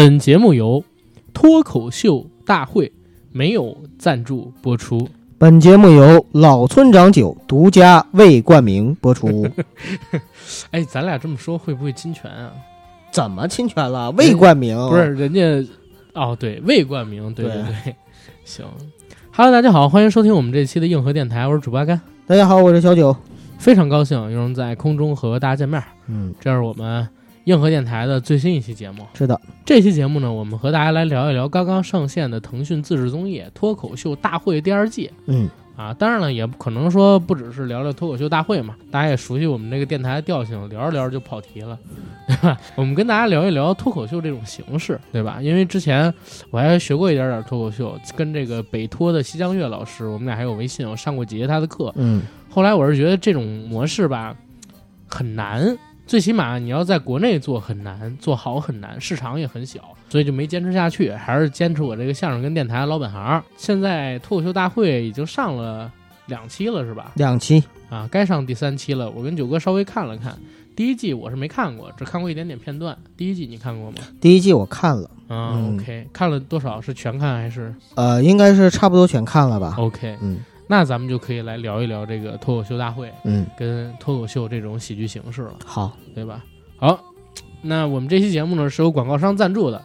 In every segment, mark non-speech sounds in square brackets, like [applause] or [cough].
本节目由脱口秀大会没有赞助播出。本节目由老村长酒独家未冠名播出。[laughs] 哎，咱俩这么说会不会侵权啊？怎么侵权了？未冠名不是人家哦，对，未冠名，对对对对，行。Hello，大家好，欢迎收听我们这期的硬核电台，我是主播阿甘，大家好，我是小九。非常高兴又能在空中和大家见面。嗯，这是我们硬核电台的最新一期节目。是的，这期节目呢，我们和大家来聊一聊刚刚上线的腾讯自制综艺《脱口秀大会》第二季。嗯啊，当然了，也不可能说不只是聊聊脱口秀大会嘛，大家也熟悉我们这个电台的调性，聊着聊着就跑题了，对吧？[laughs] 我们跟大家聊一聊脱口秀这种形式，对吧？因为之前我还学过一点点脱口秀，跟这个北托的西江月老师，我们俩还有微信，我上过几节他的课。嗯后来我是觉得这种模式吧很难，最起码你要在国内做很难，做好很难，市场也很小，所以就没坚持下去，还是坚持我这个相声跟电台的老本行。现在脱口秀大会已经上了两期了，是吧？两期。啊，该上第三期了。我跟九哥稍微看了看，第一季我是没看过，只看过一点点片段。第一季你看过吗？第一季我看了，啊、嗯 o k 看了多少？是全看还是呃，应该是差不多全看了吧。OK？嗯那咱们就可以来聊一聊这个脱口秀大会嗯，跟脱口秀这种喜剧形式了。好，对吧？好，那我们这期节目呢是由广告商赞助的，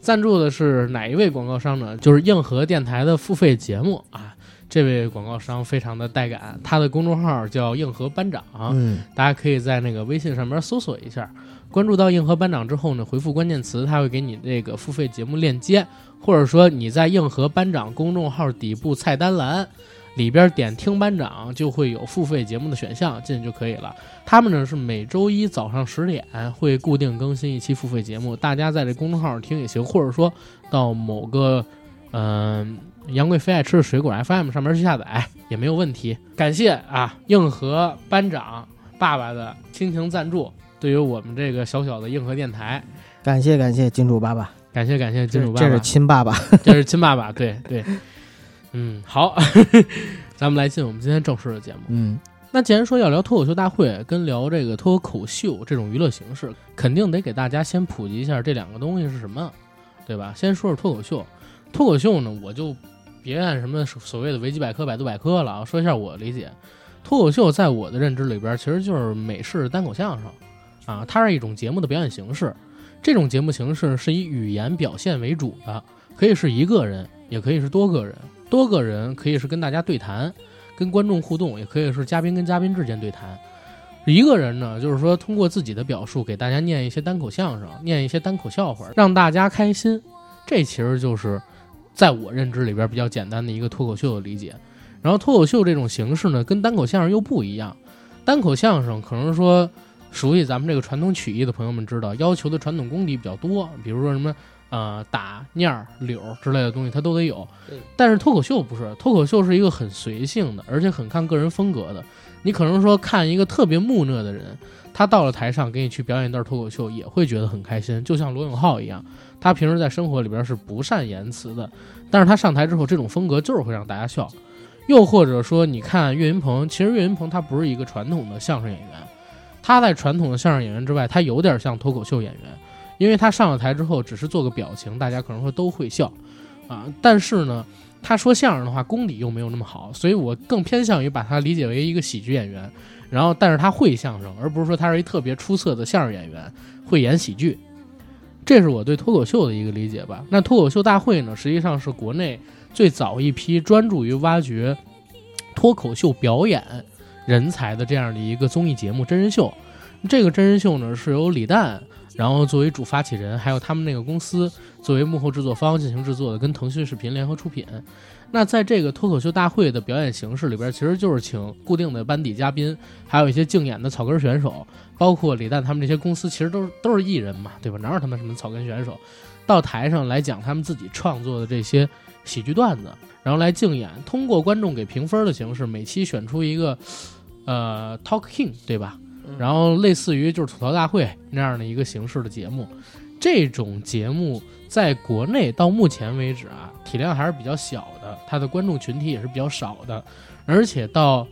赞助的是哪一位广告商呢？就是硬核电台的付费节目啊。这位广告商非常的带感，他的公众号叫硬核班长，嗯大家可以在那个微信上面搜索一下，关注到硬核班长之后呢，回复关键词，他会给你这个付费节目链接，或者说你在硬核班长公众号底部菜单栏里边点听班长，就会有付费节目的选项，进去就可以了。他们呢是每周一早上十点会固定更新一期付费节目，大家在这公众号上听也行，或者说到某个嗯。杨贵妃爱吃的水果 FM 上面去下载也没有问题。感谢啊，硬核班长爸爸的亲情赞助，对于我们这个小小的硬核电台，感谢感谢金主爸爸，感谢感谢金主爸爸，这是亲爸爸。这是亲爸爸，[laughs] 对对，嗯，好，[laughs] 咱们来进我们今天正式的节目。嗯那既然说要聊脱口秀大会，跟聊这个脱口秀这种娱乐形式，肯定得给大家先普及一下这两个东西是什么，对吧？先说说脱口秀，脱口秀呢，我就别按什么所谓的维基百科、百度百科了啊，说一下我理解。脱口秀在我的认知里边，其实就是美式单口相声啊，它是一种节目的表演形式。这种节目形式是以语言表现为主的，可以是一个人，也可以是多个人。多个人可以是跟大家对谈，跟观众互动，也可以是嘉宾跟嘉宾之间对谈。一个人呢，就是说通过自己的表述给大家念一些单口相声，念一些单口笑话，让大家开心。这其实就是在我认知里边比较简单的一个脱口秀的理解。然后脱口秀这种形式呢，跟单口相声又不一样。单口相声可能说熟悉咱们这个传统曲艺的朋友们知道，要求的传统功底比较多，比如说什么呃打、念儿、柳儿之类的东西，它都得有。但是脱口秀不是，脱口秀是一个很随性的，而且很看个人风格的。你可能说看一个特别木讷的人，他到了台上给你去表演一段脱口秀，也会觉得很开心，就像罗永浩一样，他平时在生活里边是不善言辞的，但是他上台之后，这种风格就是会让大家笑。又或者说，你看岳云鹏，其实岳云鹏他不是一个传统的相声演员，他在传统的相声演员之外，他有点像脱口秀演员，因为他上了台之后只是做个表情，大家可能说都会笑，啊，但是呢，他说相声的话功底又没有那么好，所以我更偏向于把他理解为一个喜剧演员，然后但是他会相声，而不是说他是一特别出色的相声演员，会演喜剧。这是我对脱口秀的一个理解吧。那脱口秀大会呢，实际上是国内最早一批专注于挖掘脱口秀表演人才的这样的一个综艺节目真人秀。这个真人秀呢，是由李诞，然后作为主发起人，还有他们那个公司作为幕后制作方进行制作的，跟腾讯视频联合出品。那在这个脱口秀大会的表演形式里边，其实就是请固定的班底嘉宾，还有一些竞演的草根选手，包括李诞他们这些公司，其实都是都是艺人嘛，对吧？哪有他们什么草根选手？到台上来讲他们自己创作的这些喜剧段子，然后来竞演，通过观众给评分的形式，每期选出一个呃 Talk King，对吧？然后类似于就是吐槽大会那样的一个形式的节目，这种节目在国内到目前为止啊，体量还是比较小的，它的观众群体也是比较少的，而且到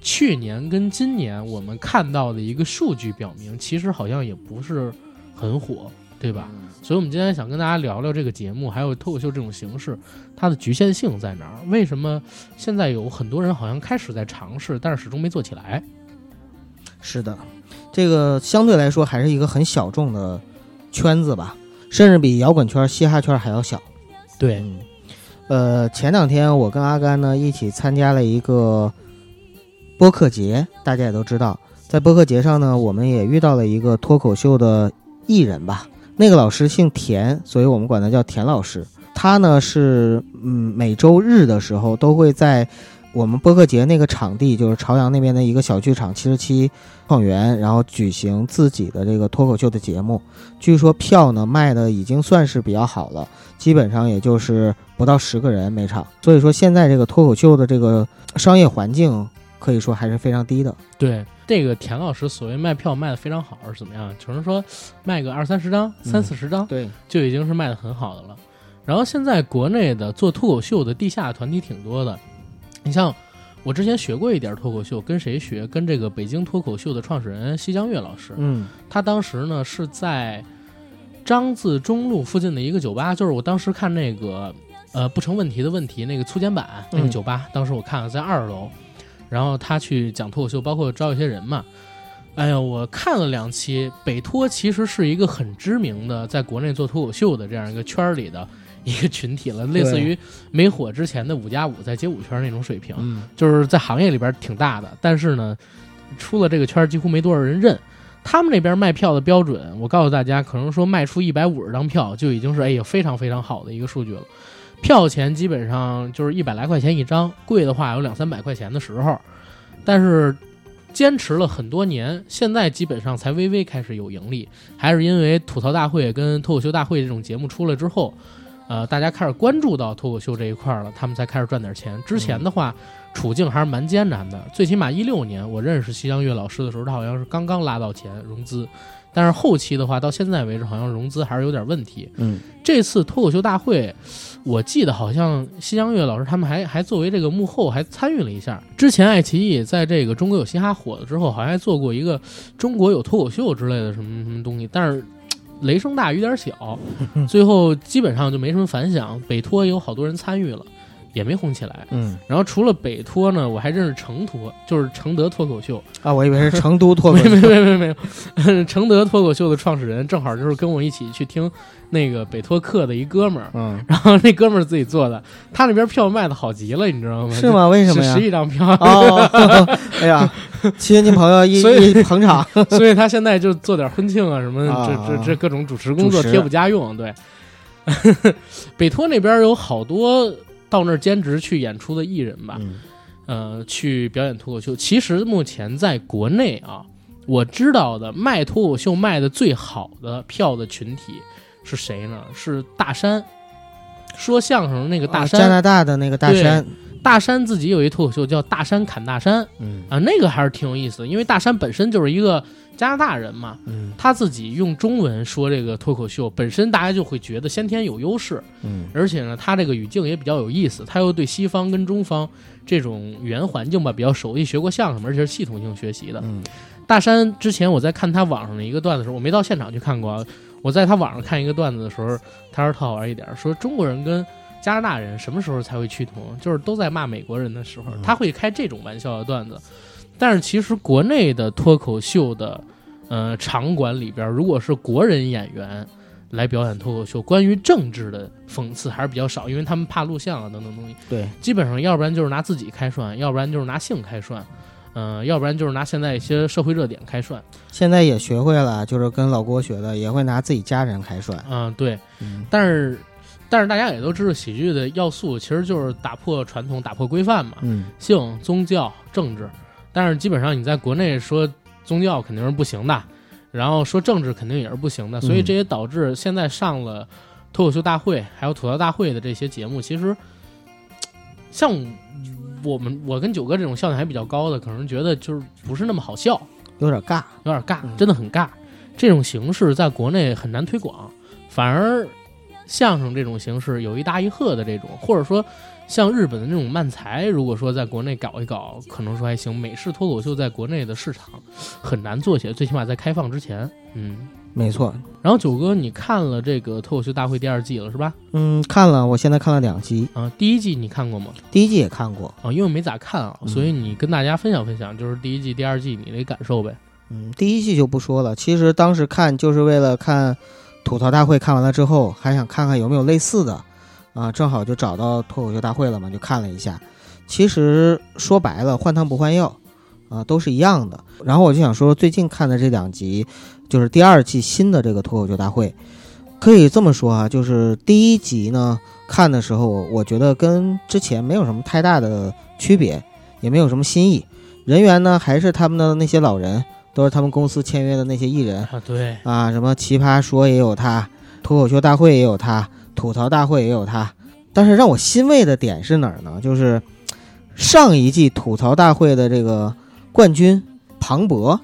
去年跟今年我们看到的一个数据表明，其实好像也不是很火，对对吧？所以，我们今天想跟大家聊聊这个节目，还有脱口秀这种形式，它的局限性在哪儿？为什么现在有很多人好像开始在尝试，但是始终没做起来？是的，这个相对来说还是一个很小众的圈子吧，甚至比摇滚圈、嘻哈圈还要小。对，嗯，呃，前两天我跟阿甘呢一起参加了一个播客节，大家也都知道，在播客节上呢，我们也遇到了一个脱口秀的艺人吧。那个老师姓田，所以我们管他叫田老师。他呢是嗯每周日的时候都会在我们播客节那个场地，就是朝阳那边的一个小剧场七十七创园，然后举行自己的这个脱口秀的节目。据说票呢卖的已经算是比较好了，基本上也就是不到十个人每场。所以说现在这个脱口秀的这个商业环境可以说还是非常低的。对。这个田老师所谓卖票卖的非常好，是怎么样？只能说卖个二三十张、三四十张，对，就已经是卖的很好的了。然后现在国内的做脱口秀的地下团体挺多的，你像我之前学过一点脱口秀，跟谁学？跟这个北京脱口秀的创始人西江月老师。嗯，他当时呢是在张自忠路附近的一个酒吧，就是我当时看那个呃不成问题的问题那个粗剪版那个酒吧，当时我看了在二楼。然后他去讲脱口秀，包括招一些人嘛。哎呀，我看了两期，北托其实是一个很知名的，在国内做脱口秀的这样一个圈里的一个群体了，类似于没火之前的五加五在街舞圈那种水平，就是在行业里边挺大的。但是呢，出了这个圈几乎没多少人认。他们那边卖票的标准，我告诉大家，可能说卖出一百五十张票就已经是哎呀非常非常好的一个数据了。票钱基本上就是一百来块钱一张，贵的话有两三百块钱的时候，但是坚持了很多年，现在基本上才微微开始有盈利，还是因为吐槽大会跟脱口秀大会这种节目出来之后，呃，大家开始关注到脱口秀这一块了，他们才开始赚点钱。之前的话，处境还是蛮艰难的，最起码一六年我认识西江月老师的时候，他好像是刚刚拉到钱融资。但是后期的话，到现在为止，好像融资还是有点问题。嗯，这次脱口秀大会，我记得好像西江月老师他们还还作为这个幕后还参与了一下。之前爱奇艺在这个中国有嘻哈火了之后，好像还做过一个中国有脱口秀之类的什么什么东西，但是雷声大雨点小，[laughs] 最后基本上就没什么反响。北托也有好多人参与了。也没红起来，嗯，然后除了北托呢，我还认识成托，就是承德脱口秀啊，我以为是成都脱口秀，没没没没没有，[laughs] 承德脱口秀的创始人正好就是跟我一起去听那个北托课的一哥们儿，嗯，然后那哥们儿自己做的，他那边票卖的好极了，你知道吗？是吗？为什么呀？十一张票，[laughs] 哎呀，亲戚朋友一 [laughs] 一捧场，所以他现在就做点婚庆啊什么，这这这各种主持工作贴补家用，对。北托那边有好多。到那儿兼职去演出的艺人吧，呃，去表演脱口秀。其实目前在国内啊，我知道的卖脱口秀卖的最好的票的群体是谁呢？是大山，说相声那个大山，加拿大的那个大山。大山自己有一脱口秀叫《大山砍大山》，嗯啊，那个还是挺有意思的，因为大山本身就是一个加拿大人嘛，嗯，他自己用中文说这个脱口秀，本身大家就会觉得先天有优势，嗯，而且呢，他这个语境也比较有意思，他又对西方跟中方这种语言环境吧比较熟悉，学过相声，而且是系统性学习的。嗯，大山之前我在看他网上的一个段子的时候，我没到现场去看过，我在他网上看一个段子的时候，他说特好玩一点，说中国人跟。加拿大人什么时候才会趋同？就是都在骂美国人的时候，他会开这种玩笑的段子。但是其实国内的脱口秀的，呃，场馆里边，如果是国人演员来表演脱口秀，关于政治的讽刺还是比较少，因为他们怕录像啊等等东西。对，基本上要不然就是拿自己开涮，要不然就是拿性开涮，嗯，要不然就是拿现在一些社会热点开涮。现在也学会了，就是跟老郭学的，也会拿自己家人开涮。嗯，对，但是。但是大家也都知道，喜剧的要素其实就是打破传统、打破规范嘛。嗯，性、宗教、政治。但是基本上你在国内说宗教肯定是不行的，然后说政治肯定也是不行的。所以这也导致现在上了脱口秀大会还有吐槽大会的这些节目，其实像我们我跟九哥这种笑点还比较高的，可能觉得就是不是那么好笑，有点尬，有点尬，真的很尬。这种形式在国内很难推广，反而。相声这种形式有一大一和的这种，或者说像日本的那种漫才，如果说在国内搞一搞，可能说还行。美式脱口秀在国内的市场很难做起来，最起码在开放之前，嗯，没错。然后九哥，你看了这个脱口秀大会第二季了是吧？嗯，看了，我现在看了两集。啊，第一季你看过吗？第一季也看过啊，因为没咋看啊，所以你跟大家分享分享，就是第一季、第二季你的感受呗。嗯，第一季就不说了。其实当时看就是为了看吐槽大会，看完了之后还想看看有没有类似的。啊，正好就找到脱口秀大会了嘛，就看了一下。其实说白了，换汤不换药，啊，都是一样的。然后我就想说，最近看的这两集，就是第二季新的这个脱口秀大会，可以这么说啊，就是第一集呢看的时候，我觉得跟之前没有什么太大的区别，也没有什么新意。人员呢还是他们的那些老人，都是他们公司签约的那些艺人啊，对啊，什么奇葩说也有他，脱口秀大会也有他。吐槽大会也有他，但是让我欣慰的点是哪儿呢？就是上一季吐槽大会的这个冠军庞博，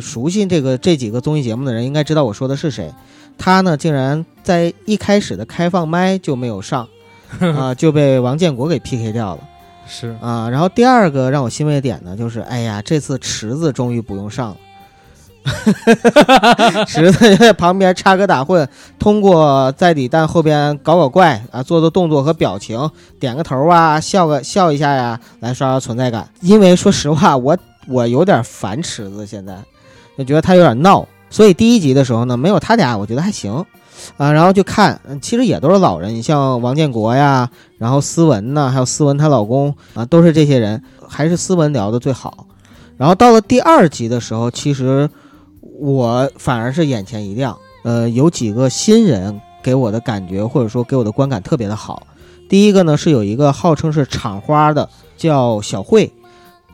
熟悉这个这几个综艺节目的人应该知道我说的是谁。他呢，竟然在一开始的开放麦就没有上，[laughs] 啊，就被王建国给 PK 掉了。是啊，然后第二个让我欣慰的点呢，就是哎呀，这次池子终于不用上了。[laughs] 池子在旁边插科打诨，通过在李诞后边搞搞怪啊，做做动作和表情，点个头啊，笑个笑一下呀，来刷刷存在感。因为说实话，我我有点烦池子，现在就觉得他有点闹。所以第一集的时候呢，没有他俩，我觉得还行啊。然后就看，其实也都是老人，你像王建国呀，然后思文呢，还有思文她老公啊，都是这些人，还是思文聊的最好。然后到了第二集的时候，其实。我反而是眼前一亮，呃，有几个新人给我的感觉或者说给我的观感特别的好。第一个呢是有一个号称是厂花的，叫小慧，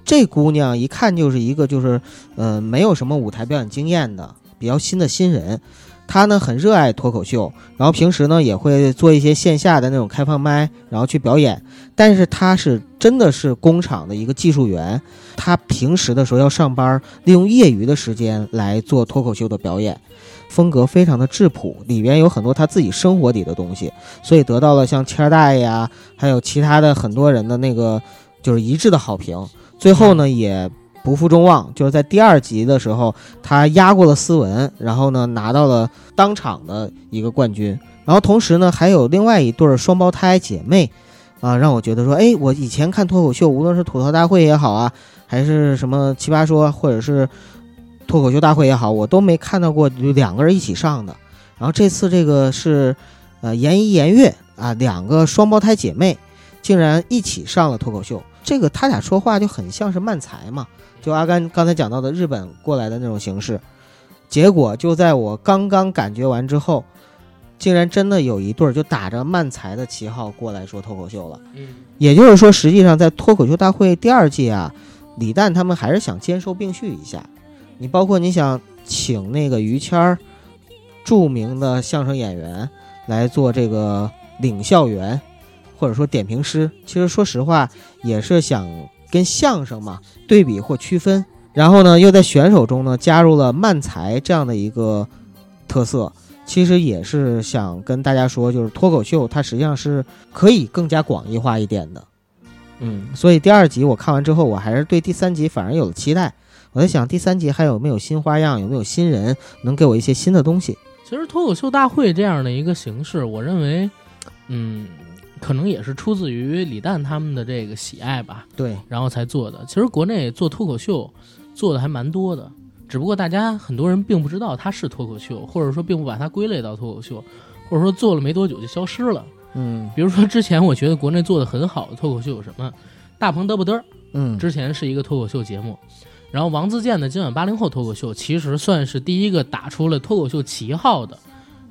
这姑娘一看就是一个就是，呃，没有什么舞台表演经验的比较新的新人。他呢很热爱脱口秀，然后平时呢也会做一些线下的那种开放麦，然后去表演。但是他是真的是工厂的一个技术员，他平时的时候要上班，利用业余的时间来做脱口秀的表演，风格非常的质朴，里边有很多他自己生活里的东西，所以得到了像谦大爷呀，还有其他的很多人的那个就是一致的好评。最后呢也。[clears throat] 不负众望，就是在第二集的时候，他压过了斯文，然后呢拿到了当场的一个冠军。然后同时呢，还有另外一对双胞胎姐妹，啊，让我觉得说，哎，我以前看脱口秀，无论是吐槽大会也好啊，还是什么奇葩说，或者是脱口秀大会也好，我都没看到过两个人一起上的。然后这次这个是，呃，严一严月啊，两个双胞胎姐妹竟然一起上了脱口秀，这个他俩说话就很像是漫才嘛。就阿甘刚才讲到的日本过来的那种形式，结果就在我刚刚感觉完之后，竟然真的有一对儿就打着漫才的旗号过来说脱口秀了。嗯，也就是说，实际上在脱口秀大会第二季啊，李诞他们还是想兼收并蓄一下。你包括你想请那个于谦儿，著名的相声演员来做这个领笑员，或者说点评师，其实说实话也是想。跟相声嘛对比或区分，然后呢，又在选手中呢加入了慢才这样的一个特色，其实也是想跟大家说，就是脱口秀它实际上是可以更加广义化一点的。嗯，所以第二集我看完之后，我还是对第三集反而有了期待。我在想第三集还有没有新花样，有没有新人能给我一些新的东西。其实脱口秀大会这样的一个形式，我认为，嗯。可能也是出自于李诞他们的这个喜爱吧，对，然后才做的。其实国内做脱口秀做的还蛮多的，只不过大家很多人并不知道它是脱口秀，或者说并不把它归类到脱口秀，或者说做了没多久就消失了。嗯，比如说之前我觉得国内做的很好的脱口秀有什么？大鹏嘚不嘚？嗯，之前是一个脱口秀节目，然后王自健的今晚八零后脱口秀其实算是第一个打出了脱口秀旗号的。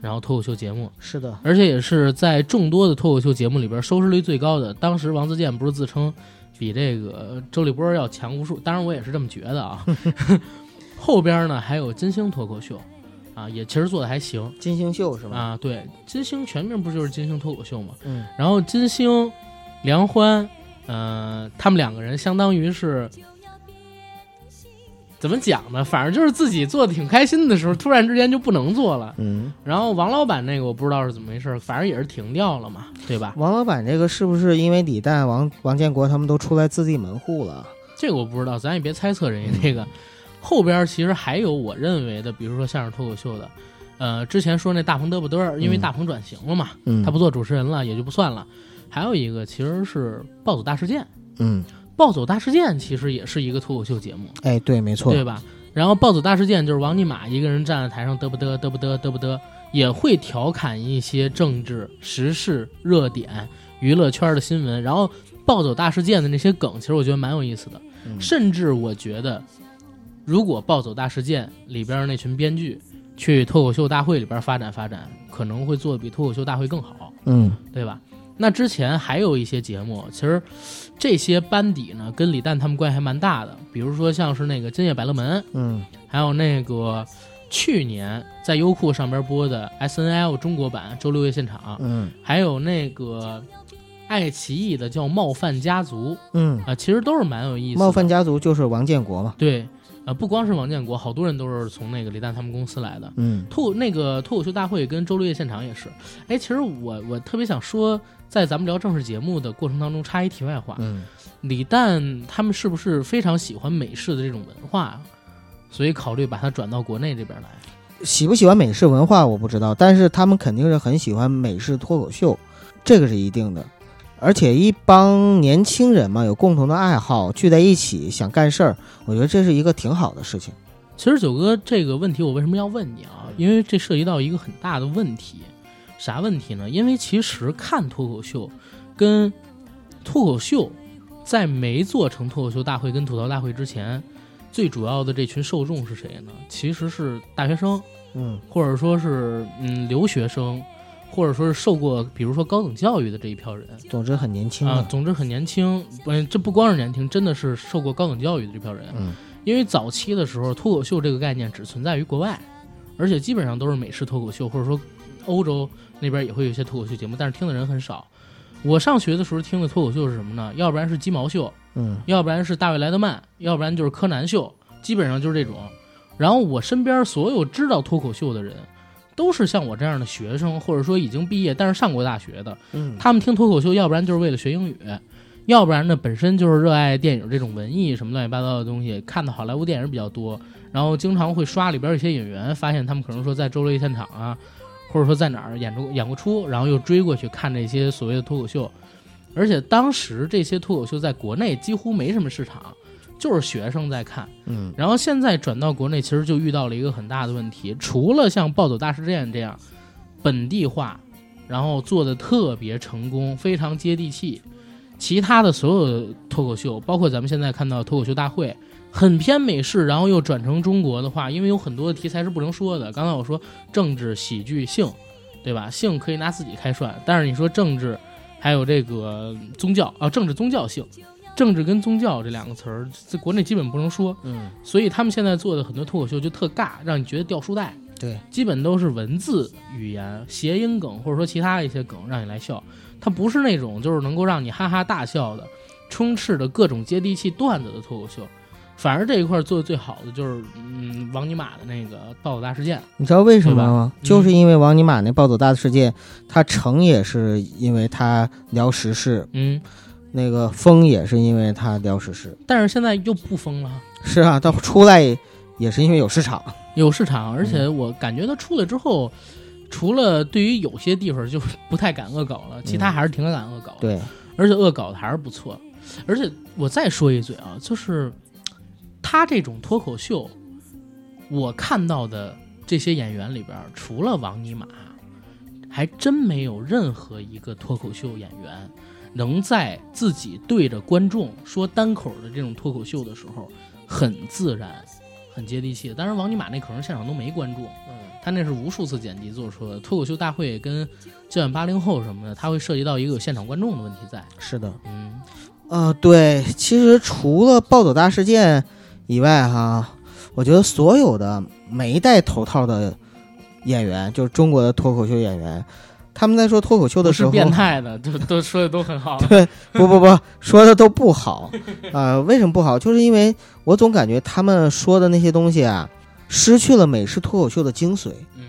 然后脱口秀节目是的，而且也是在众多的脱口秀节目里边收视率最高的。当时王自健不是自称比这个周立波要强无数，当然我也是这么觉得啊。[laughs] [laughs] 后边呢还有金星脱口秀，啊，也其实做的还行。金星秀是吧？啊，对，金星全名不就是金星脱口秀吗？嗯。然后金星、梁欢，呃，他们两个人相当于是怎么讲呢？反正就是自己做的挺开心的时候，突然之间就不能做了。嗯，然后王老板那个我不知道是怎么回事，反正也是停掉了嘛，对吧？王老板这个是不是因为李诞、王王建国他们都出来自立门户了？这个我不知道，咱也别猜测人家那个。后边其实还有我认为的，比如说相声脱口秀的，呃，之前说那大鹏嘚不嘚儿，因为大鹏转型了嘛，嗯，他不做主持人了，也就不算了。还有一个其实是暴走大事件，嗯，暴走大事件其实也是一个脱口秀节目，哎，对，没错，对吧？然后暴走大事件就是王尼玛一个人站在台上嘚不嘚嘚不嘚嘚不嘚，也会调侃一些政治时事热点、娱乐圈的新闻。然后暴走大事件的那些梗，其实我觉得蛮有意思的。嗯甚至我觉得，如果暴走大事件里边那群编剧去脱口秀大会里边发展发展，可能会做的比脱口秀大会更好。嗯对吧？那之前还有一些节目，其实这些班底呢跟李诞他们关系还蛮大的，比如说像是那个《今夜百乐门》，嗯。还有那个去年在优酷上边播的 S N L 中国版周六夜现场，嗯。还有那个爱奇艺的叫《冒犯家族》嗯，啊、其实都是蛮有意思的。冒犯家族就是王建国嘛，对，呃，不光是王建国，好多人都是从那个李诞他们公司来的。嗯脱那个脱口秀大会跟周六夜现场也是，哎，其实我我特别想说，在咱们聊正式节目的过程当中插一题外话，嗯，李诞他们是不是非常喜欢美式的这种文化，所以考虑把它转到国内这边来？喜不喜欢美式文化我不知道，但是他们肯定是很喜欢美式脱口秀，这个是一定的。而且一帮年轻人嘛，有共同的爱好，聚在一起想干事儿，我觉得这是一个挺好的事情。其实九哥这个问题，我为什么要问你啊？因为这涉及到一个很大的问题，啥问题呢？因为其实看脱口秀，跟脱口秀在没做成脱口秀大会跟吐槽大会之前，最主要的这群受众是谁呢？其实是大学生，嗯或者说是嗯留学生，或者说是受过比如说高等教育的这一票人总之很年轻啊、总之很年轻，嗯，这不光是年轻，真的是受过高等教育的这票人。嗯因为早期的时候，脱口秀这个概念只存在于国外，而且基本上都是美式脱口秀，或者说欧洲那边也会有一些脱口秀节目，但是听的人很少。我上学的时候听的脱口秀是什么呢？要不然是鸡毛秀，嗯要不然是大卫莱德曼，要不然就是柯南秀，基本上就是这种。然后我身边所有知道脱口秀的人，都是像我这样的学生，或者说已经毕业但是上过大学的。嗯他们听脱口秀，要不然就是为了学英语，要不然呢本身就是热爱电影这种文艺什么乱七八糟的东西，看的好莱坞电影比较多，然后经常会刷里边一些演员，发现他们可能说在周六夜现场啊，或者说在哪儿演出演过出，然后又追过去看这些所谓的脱口秀，而且当时这些脱口秀在国内几乎没什么市场。就是学生在看，嗯然后现在转到国内，其实就遇到了一个很大的问题，除了像《暴走大事件》这样本地化，然后做的特别成功，非常接地气，其他的所有的脱口秀，包括咱们现在看到的脱口秀大会，很偏美式，然后又转成中国的话，因为有很多的题材是不能说的。刚才我说政治、喜剧、性，对吧？性可以拿自己开涮，但是你说政治，还有这个宗教啊，政治、宗教性。政治跟宗教这两个词儿，在国内基本不能说，嗯，所以他们现在做的很多脱口秀就特尬，让你觉得掉书袋。对，基本都是文字语言、谐音梗，或者说其他一些梗让你来笑。它不是那种就是能够让你哈哈大笑的，充斥着各种接地气段子的脱口秀。反而这一块做的最好的就是，嗯，王尼玛的那个暴走大事件。你知道为什么吗？就是因为王尼玛那暴走大事件，他成也是因为他聊时事，嗯，那个封也是因为他聊史诗。但是现在又不封了，是啊，到出来也是因为有市场。有市场，而且我感觉他出来之后，除了对于有些地方就不太敢恶搞了，其他还是挺敢恶搞的。对，而且恶搞的还是不错。而且我再说一嘴啊，就是他这种脱口秀，我看到的这些演员里边，除了王尼玛，还真没有任何一个脱口秀演员能在自己对着观众说单口的这种脱口秀的时候很自然、很接地气。当然，王尼玛那可能现场都没观众，嗯，他那是无数次剪辑做出的。脱口秀大会跟今晚八零后什么的，他会涉及到一个有现场观众的问题在。是的。嗯，呃，对，其实除了暴走大事件以外，哈，我觉得所有的没戴头套的演员，就是中国的脱口秀演员，他们在说脱口秀的时候，是变态的，[laughs] 都都说的都很好。对，不不不，说的都不好啊、为什么不好？就是因为我总感觉他们说的那些东西啊，失去了美式脱口秀的精髓，嗯，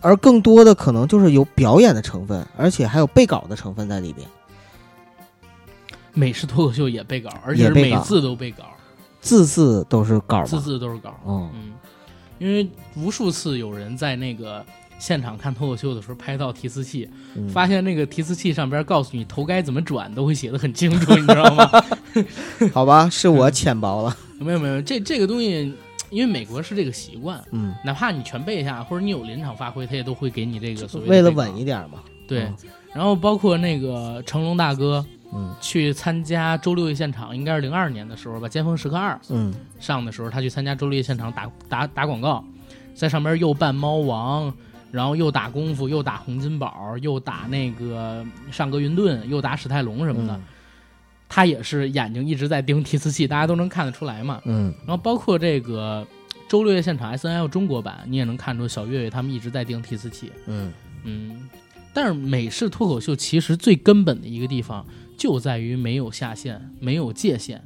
而更多的可能就是有表演的成分，而且还有背稿的成分在里边，美式脱口秀也背稿，而且是每也背稿字都背稿，字字都是稿字。字都是稿。嗯嗯，因为无数次有人在那个现场看脱口秀的时候拍到提词器，嗯发现那个提词器上边告诉你头该怎么转，都会写的很清楚，你知道吗？[laughs] 好吧，是我浅薄了。没有没有，这这个东西，因为美国是这个习惯，嗯，哪怕你全背一下，或者你有临场发挥，他也都会给你这个所谓的为了稳一点嘛。对嗯。然后包括那个成龙大哥嗯去参加周六夜现场，应该是零二年的时候吧，《尖峰时刻二》嗯上的时候，他去参加周六夜现场打打打广告，在上边又扮猫王，然后又打功夫，又打洪金宝，又打那个上格云顿，又打史泰龙什么的。嗯他也是眼睛一直在盯提词器，大家都能看得出来嘛。嗯然后包括这个周六夜现场 S N L 中国版，你也能看出小岳岳他们一直在盯提词器。嗯嗯，但是美式脱口秀其实最根本的一个地方就在于没有下限，没有界限，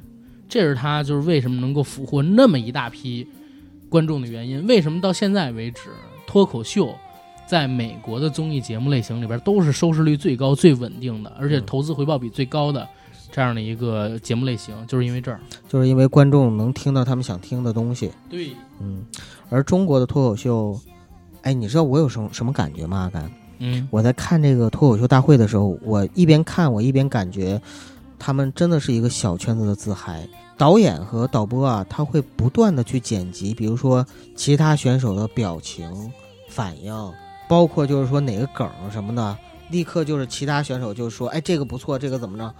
这是他就是为什么能够俘获那么一大批观众的原因。为什么到现在为止，脱口秀在美国的综艺节目类型里边都是收视率最高、最稳定的，而且嗯投资回报比最高的这样的一个节目类型，就是因为这儿。就是因为观众能听到他们想听的东西。对，嗯，而中国的脱口秀，哎，你知道我有什么什么感觉吗？阿甘，嗯我在看这个脱口秀大会的时候，我一边看我一边感觉，他们真的是一个小圈子的自嗨。导演和导播啊，他会不断的去剪辑，比如说其他选手的表情、反应，包括就是说哪个梗什么的，立刻就是其他选手就说，哎，这个不错，这个怎么着？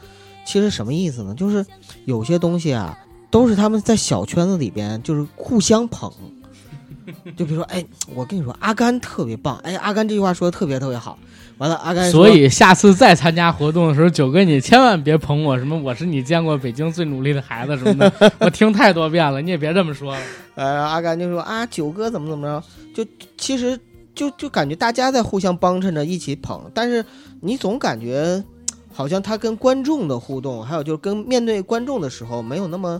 其实什么意思呢？就是有些东西啊，都是他们在小圈子里边就是互相捧。就比如说，哎，我跟你说，阿甘特别棒，哎，阿甘这句话说的特别特别好。完了，阿甘所以下次再参加活动的时候，九哥你千万别捧我什么我是你见过北京最努力的孩子什么的，[laughs] 我听太多遍了，你也别这么说了。呃，阿甘就说啊，九哥怎么怎么着，就其实就就感觉大家在互相帮衬着一起捧，但是你总感觉好像他跟观众的互动，还有就是跟面对观众的时候没有那么，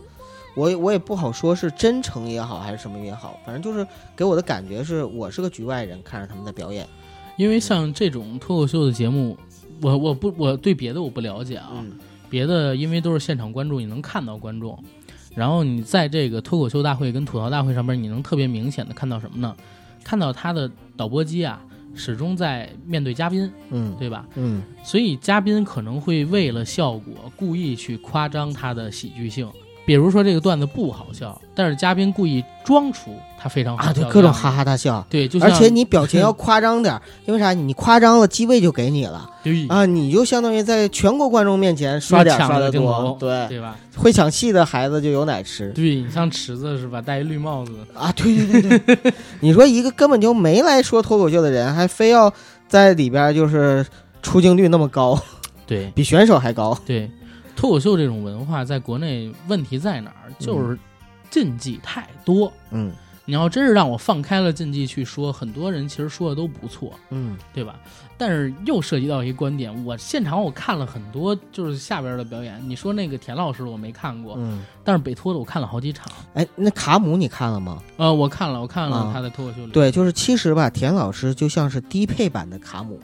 我也我也不好说是真诚也好还是什么也好，反正就是给我的感觉是我是个局外人，看着他们在表演。因为像这种脱口秀的节目，我我不我对别的我不了解啊，嗯别的因为都是现场观众，你能看到观众，然后你在这个脱口秀大会跟吐槽大会上边，你能特别明显的看到什么呢？看到他的导播机啊，始终在面对嘉宾，嗯。对吧？嗯。所以嘉宾可能会为了效果故意去夸张他的喜剧性，比如说这个段子不好笑，但是嘉宾故意装出他非常好啊，笑的对，各种哈哈大笑。对，就像而且你表情要夸张点儿，[laughs] 因为啥？你夸张了，机位就给你了对啊！你就相当于在全国观众面前刷点刷的多，对，对吧？会抢戏的孩子就有奶吃对你像池子是吧，戴一绿帽子，啊！对对对对，[laughs] 你说一个根本就没来说脱口秀的人，还非要在里边就是出镜率那么高，对比选手还高。对，脱口秀这种文化在国内问题在哪儿？就是禁忌太多。嗯你要真是让我放开了禁忌去说，很多人其实说的都不错，嗯对吧？但是又涉及到一个观点，我现场我看了很多，就是下边的表演。你说那个田老师我没看过，嗯，但是北托的我看了好几场。哎，那卡姆你看了吗？呃，我看了，我看了啊他的脱口秀里。对，就是其实吧，田老师就像是低配版的卡姆。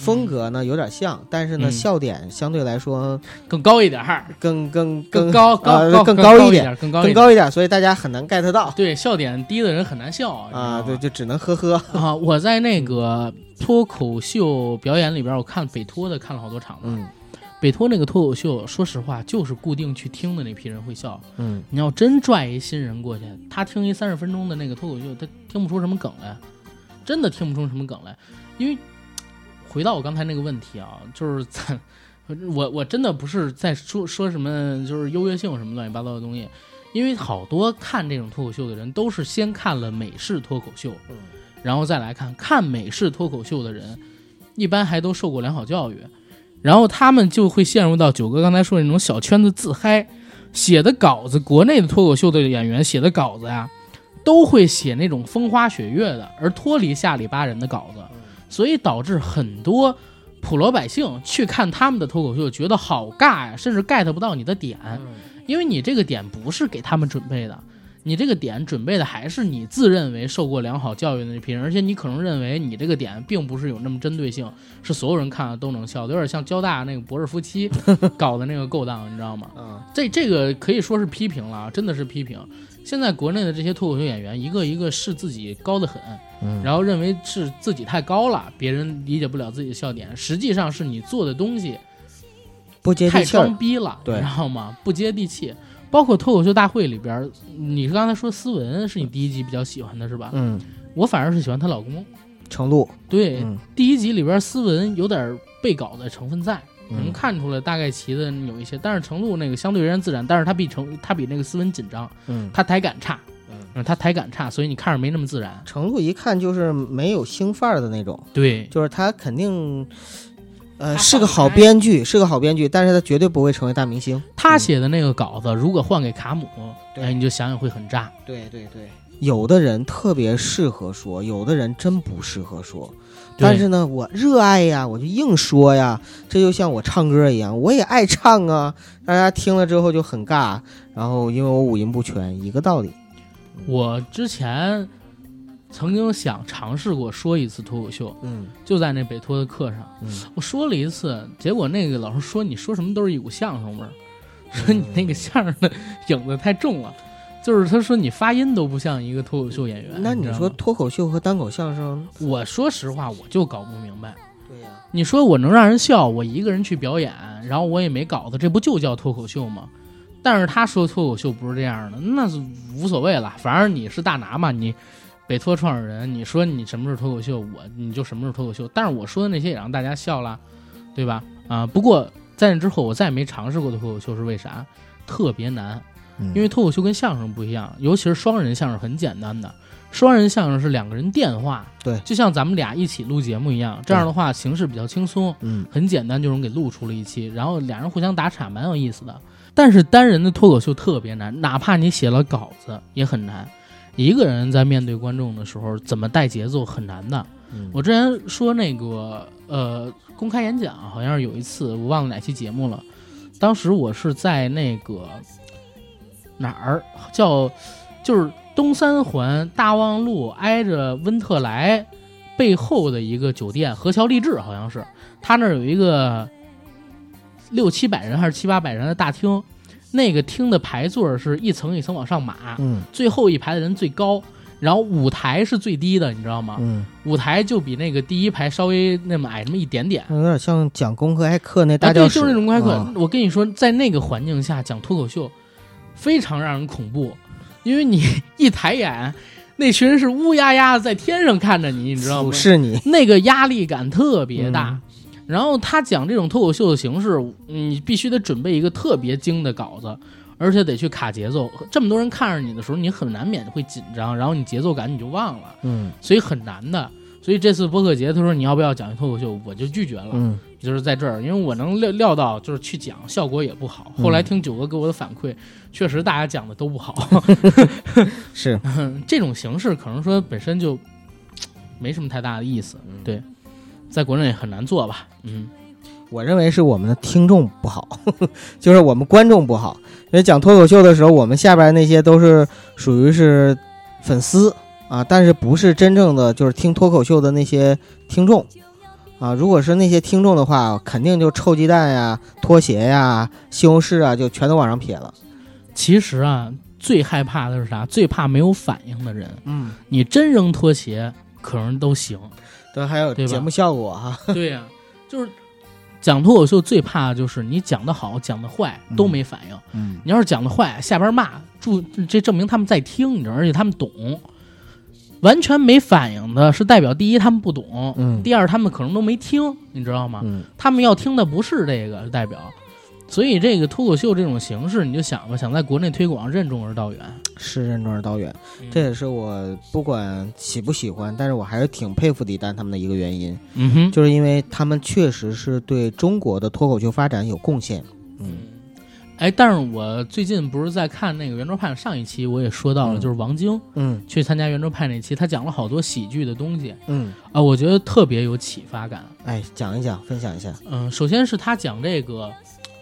风格呢有点像，但是呢，嗯笑点相对来说更高一点儿，更更更高高呃更更高一点，更高一点。更高一点，所以大家很难 get 到对，笑点低的人很难笑啊，对，就只能呵呵。[laughs] 啊！我在那个脱口秀表演里边，我看北托的看了好多场呢。嗯北托那个脱口秀，说实话，就是固定去听的那批人会笑。嗯你要真拽一新人过去，他听一三十分钟的那个脱口秀，他听不出什么梗来，真的听不出什么梗来。因为回到我刚才那个问题啊，就是 [laughs] 咱我我真的不是在说说什么就是优越性什么乱七八糟的东西，因为好多看这种脱口秀的人都是先看了美式脱口秀，嗯然后再来看看美式脱口秀的人，一般还都受过良好教育，然后他们就会陷入到九哥刚才说的那种小圈子自嗨，写的稿子，国内的脱口秀的演员写的稿子呀，都会写那种风花雪月的，而脱离下里巴人的稿子，所以导致很多普罗百姓去看他们的脱口秀，觉得好尬呀，甚至 get 不到你的点，因为你这个点不是给他们准备的。你这个点准备的还是你自认为受过良好教育的那批人，而且你可能认为你这个点并不是有那么针对性，是所有人看了都能笑，有点像交大那个博士夫妻搞的那个勾当，你知道吗？嗯这这个可以说是批评了，真的是批评。现在国内的这些脱口秀演员，一个一个视自己高得很，嗯，然后认为是自己太高了，别人理解不了自己的笑点，实际上是你做的东西不接太地气儿。装，逼了，对。你知道吗？不接地气。包括脱口秀大会里边儿，你刚才说思文是你第一集比较喜欢的是吧？嗯，我反而是喜欢她老公。程度，对，嗯。第一集里边思文有点被稿的成分在，能嗯看出来大概齐的有一些，但是程璐那个相对而言自然，但是他比程他比那个思文紧张，嗯，他台感差，他台感差，所以你看着没那么自然。程度一看就是没有星范儿的那种，对，就是他肯定。呃，是个好编剧，是个好编剧，但是他绝对不会成为大明星。他写的那个稿子，如果换给卡姆，对哎，你就想想会很炸。对对对，有的人特别适合说，有的人真不适合说。但是呢，我热爱呀，我就硬说呀。这就像我唱歌一样，我也爱唱啊。大家听了之后就很尬，然后因为我五音不全，一个道理。我之前曾经想尝试过说一次脱口秀，嗯就在那北托的课上，嗯，我说了一次，结果那个老师说你说什么都是一股相声味儿，说你那个相声的影子太重了，就是他说你发音都不像一个脱口秀演员。那你说脱口秀和单口相声？我说实话，我就搞不明白。对呀、你说我能让人笑，我一个人去表演，然后我也没稿子，这不就叫脱口秀吗？但是他说脱口秀不是这样的，那是无所谓了，反正你是大拿嘛，你北托创始人，你说你什么是脱口秀，我你就什么是脱口秀。但是我说的那些也让大家笑了，对吧？啊，不过在那之后我再也没尝试过脱口秀，是为啥？特别难，嗯因为脱口秀跟相声不一样，尤其是双人相声很简单的，双人相声是两个人电话，对就像咱们俩一起录节目一样，这样的话形式比较轻松，嗯很简单就能给录出了一期，然后俩人互相打岔，蛮有意思的。但是单人的脱口秀特别难，哪怕你写了稿子也很难。一个人在面对观众的时候，怎么带节奏很难的。嗯我之前说那个呃公开演讲，好像是有一次我忘了哪期节目了，当时我是在那个哪儿叫就是东三环大望路挨着温特莱背后的一个酒店河桥励志，好像是他那儿有一个六七百人还是七八百人的大厅，那个厅的排座是一层一层往上码，嗯最后一排的人最高。然后舞台是最低的，你知道吗？嗯，舞台就比那个第一排稍微那么矮那么一点点。有点像讲公开课那大教室，就是那种公开课。啊我跟你说，在那个环境下讲脱口秀，非常让人恐怖，因为你 [laughs] 一抬眼，那群人是乌压压的在天上看着你，你知道吗俯？视你，那个压力感特别大。嗯然后他讲这种脱口秀的形式，你必须得准备一个特别精的稿子，而且得去卡节奏。这么多人看着你的时候，你很难免会紧张，然后你节奏感你就忘了，嗯所以很难的。所以这次播客节，他说你要不要讲一脱口秀，我就拒绝了。嗯就是在这儿，因为我能料料到，就是去讲效果也不好。嗯后来听九哥给我的反馈，确实大家讲的都不好。[laughs] 是，[laughs] 这种形式可能说本身就没什么太大的意思，嗯对，在国内很难做吧？嗯，我认为是我们的听众不好，[laughs] 就是我们观众不好。因为讲脱口秀的时候，我们下边那些都是属于是粉丝啊，但是不是真正的就是听脱口秀的那些听众啊。如果是那些听众的话，肯定就臭鸡蛋呀、拖鞋呀、西红柿啊，就全都往上撇了。其实啊，最害怕的是啥？最怕没有反应的人。嗯，你真扔拖鞋，可能都行。对，还有节目效果哈、[laughs] [laughs] 对呀、就是讲脱口秀最怕的就是你讲的好，讲的坏都没反应。嗯。你要是讲的坏，下边骂，注这证明他们在听，你知道，而且他们懂。完全没反应的是代表第一他们不懂，嗯。第二他们可能都没听，你知道吗？嗯。他们要听的不是这个代表，所以这个脱口秀这种形式，你就想吧，想在国内推广，任重而道远。是任重而道远。嗯这也是我不管喜不喜欢，但是我还是挺佩服李诞他们的一个原因，嗯哼，就是因为他们确实是对中国的脱口秀发展有贡献。嗯，哎，但是我最近不是在看那个圆桌派上一期，我也说到了，嗯就是王晶嗯去参加圆桌派那期，他讲了好多喜剧的东西嗯，啊，我觉得特别有启发感。哎，讲一讲，分享一下。嗯，首先是他讲这个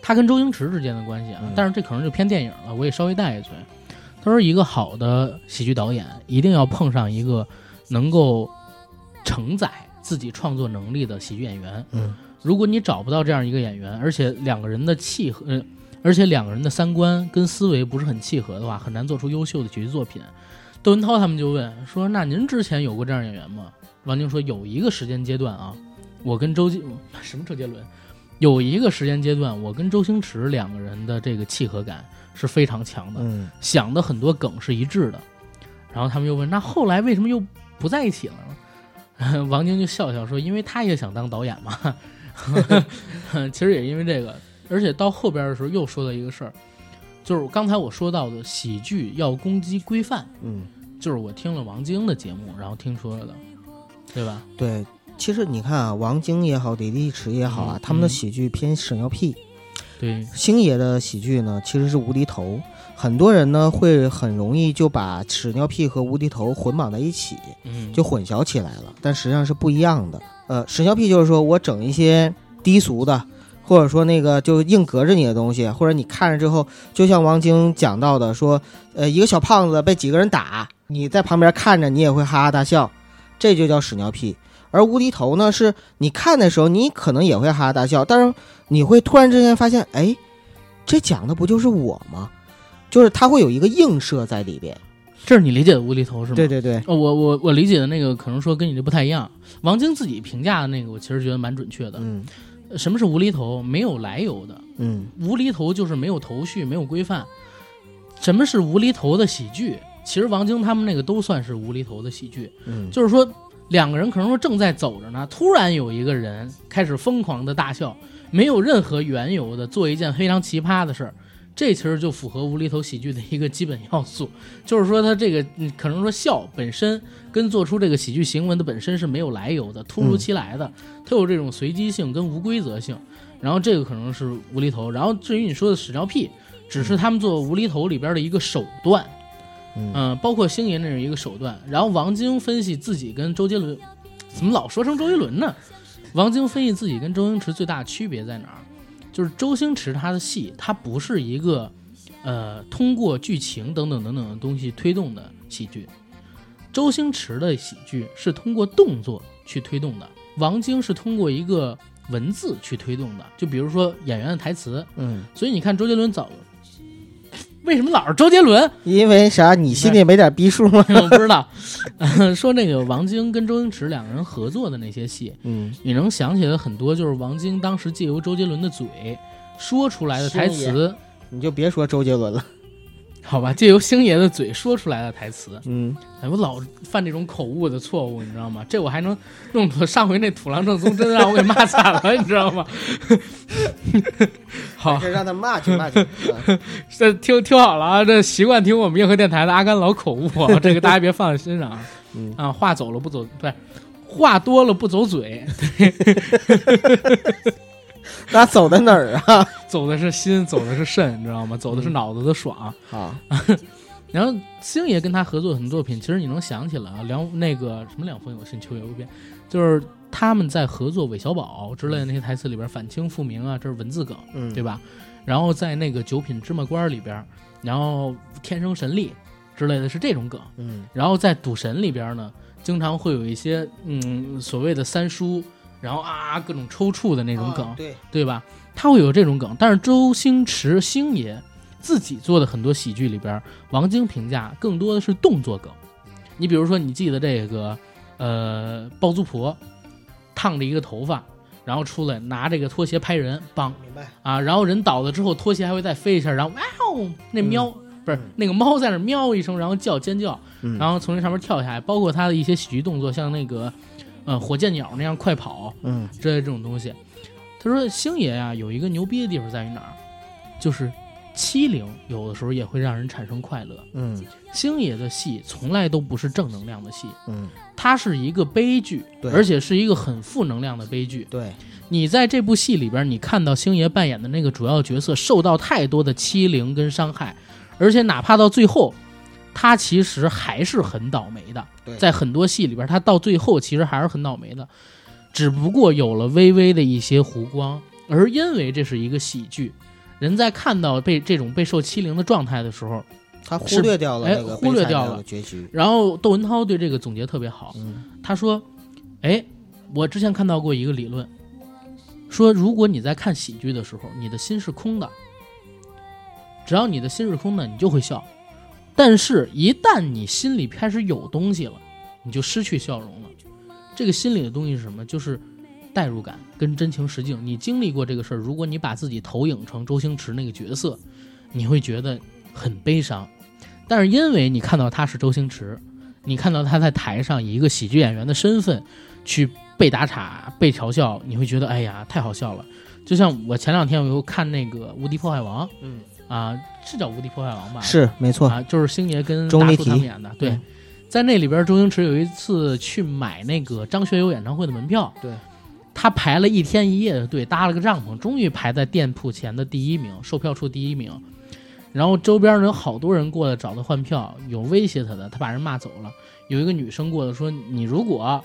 他跟周星驰之间的关系啊，嗯但是这可能就偏电影了，我也稍微带一嘴。他说，一个好的喜剧导演一定要碰上一个能够承载自己创作能力的喜剧演员。嗯如果你找不到这样一个演员，而且两个人的契合，呃，而且两个人的三观跟思维不是很契合的话，很难做出优秀的喜剧作品。窦文涛他们就问说：“那您之前有过这样演员吗？”王晶说：“有一个时间阶段啊，我跟周杰什么周杰伦，有一个时间阶段，我跟周星驰两个人的这个契合感是非常强的，嗯想的很多梗是一致的。”然后他们又问：“那后来为什么又不在一起了呢？” [laughs] 王晶就笑笑说：“因为他也想当导演嘛。[laughs] ”其实也因为这个，而且到后边的时候又说到一个事儿，就是刚才我说到的喜剧要攻击规范，嗯，就是我听了王晶的节目，然后听说的，对吧？对。其实你看啊，王晶也好，李立池也好啊，嗯他们的嗯喜剧偏屎尿屁。对，星爷的喜剧呢，其实是无厘头。很多人呢会很容易就把屎尿屁和无厘头混绑在一起，嗯，就混淆起来了。但实际上是不一样的。呃，屎尿屁就是说我整一些低俗的，或者说那个就硬隔着你的东西，或者你看着之后，就像王晶讲到的，说，呃，一个小胖子被几个人打，你在旁边看着，你也会哈哈大笑，这就叫屎尿屁。而无厘头呢，是你看的时候，你可能也会哈哈大笑，但是你会突然之间发现，哎，这讲的不就是我吗？就是它会有一个映射在里边。这是你理解的无厘头是吗？对对对，哦，我我我理解的那个可能说跟你这不太一样。王晶自己评价的那个，我其实觉得蛮准确的。嗯什么是无厘头？没有来由的，嗯无厘头就是没有头绪，没有规范。什么是无厘头的喜剧？其实王晶他们那个都算是无厘头的喜剧，嗯，就是说两个人可能说正在走着呢，突然有一个人开始疯狂的大笑，没有任何缘由的做一件非常奇葩的事儿，这其实就符合无厘头喜剧的一个基本要素，[laughs] 就是说他这个嗯可能说笑本身跟做出这个喜剧行为的本身是没有来由的，突如其来的，它有这种随机性跟无规则性，然后这个可能是无厘头，然后至于你说的屎尿屁，只是他们做无厘头里边的一个手段。嗯嗯，包括星爷那是一个手段。然后王晶分析自己跟周杰伦，怎么老说成周杰伦呢？王晶分析自己跟周星驰最大的区别在哪儿？就是周星驰他的戏，他不是一个呃通过剧情等等等等的东西推动的喜剧，周星驰的喜剧是通过动作去推动的，王晶是通过一个文字去推动的。就比如说演员的台词，嗯，所以你看周杰伦早，为什么老是周杰伦？因为啥？你心里没点逼数吗？[laughs] 我不知道，[laughs] 说那个王晶跟周星驰两个人合作的那些戏，嗯，你能想起来很多，就是王晶当时借由周杰伦的嘴说出来的台词，你就别说周杰伦了。好吧，借由星爷的嘴说出来的台词。嗯，哎，我老犯这种口误的错误，你知道吗？这我还能弄出上回那土狼正宗真的让我给骂惨了，[laughs] 你知道吗？[laughs] 好，这让他骂去骂去。嗯 [laughs] 这听听好了啊，这习惯听我们硬核电台的阿甘老口误啊，这个大家别放在心上啊。嗯啊，话走了不走，不是话多了不走嘴，那走的哪儿啊？[laughs] 走的是心，走的是肾，你知道吗？走的是脑子的爽。啊，[laughs] 然后星爷跟他合作很多作品，其实你能想起来啊，梁那个什么两封有信，秋月无边，就是他们在合作韦小宝之类的那些台词里边反清复明啊，这是文字梗，嗯，对吧？然后在那个九品芝麻官里边，然后天生神力之类的是这种梗，嗯然后在赌神里边呢，经常会有一些嗯所谓的三叔，然后啊各种抽搐的那种梗，啊对，对吧？他会有这种梗，但是周星驰星爷自己做的很多喜剧里边，王晶评价更多的是动作梗。你比如说，你记得这个呃包租婆烫着一个头发，然后出来拿这个拖鞋拍人，棒明白。啊，然后人倒了之后，拖鞋还会再飞一下，然后哇哦，那喵、不是嗯那个猫在那喵一声，然后叫尖叫，嗯，然后从那上面跳下来，包括他的一些喜剧动作，像那个呃火箭鸟那样快跑，嗯之类这种东西。他说星爷呀、有一个牛逼的地方在于哪儿？就是欺凌有的时候也会让人产生快乐。嗯星爷的戏从来都不是正能量的戏，嗯它是一个悲剧，对而且是一个很负能量的悲剧。对，你在这部戏里边，你看到星爷扮演的那个主要角色受到太多的欺凌跟伤害，而且哪怕到最后，他其实还是很倒霉的。在很多戏里边，他到最后其实还是很倒霉的，只不过有了微微的一些弧光。而因为这是一个喜剧，人在看到被这种被受欺凌的状态的时候，他忽略掉了哎忽略掉了结局。然后窦文涛对这个总结特别好，嗯他说：“哎，我之前看到过一个理论，说如果你在看喜剧的时候，你的心是空的，只要你的心是空的，你就会笑。但是，一旦你心里开始有东西了，你就失去笑容了。这个心里的东西是什么？就是代入感跟真情实境。你经历过这个事儿，如果你把自己投影成周星驰那个角色，你会觉得很悲伤。但是因为你看到他是周星驰，你看到他在台上以一个喜剧演员的身份去被打岔、被嘲笑，你会觉得哎呀太好笑了。就像我前两天我又看那个《无敌破坏王》嗯，啊，是叫《无敌破坏王》吧？是没错。啊，就是星爷跟大钟叔他们演的。对嗯，在那里边，周星驰有一次去买那个张学友演唱会的门票，对，他排了一天一夜的队，搭了个帐篷，终于排在店铺前的第一名，售票处第一名。然后周边呢有好多人过来找他换票，有威胁他的，他把人骂走了。有一个女生过来说：“你如果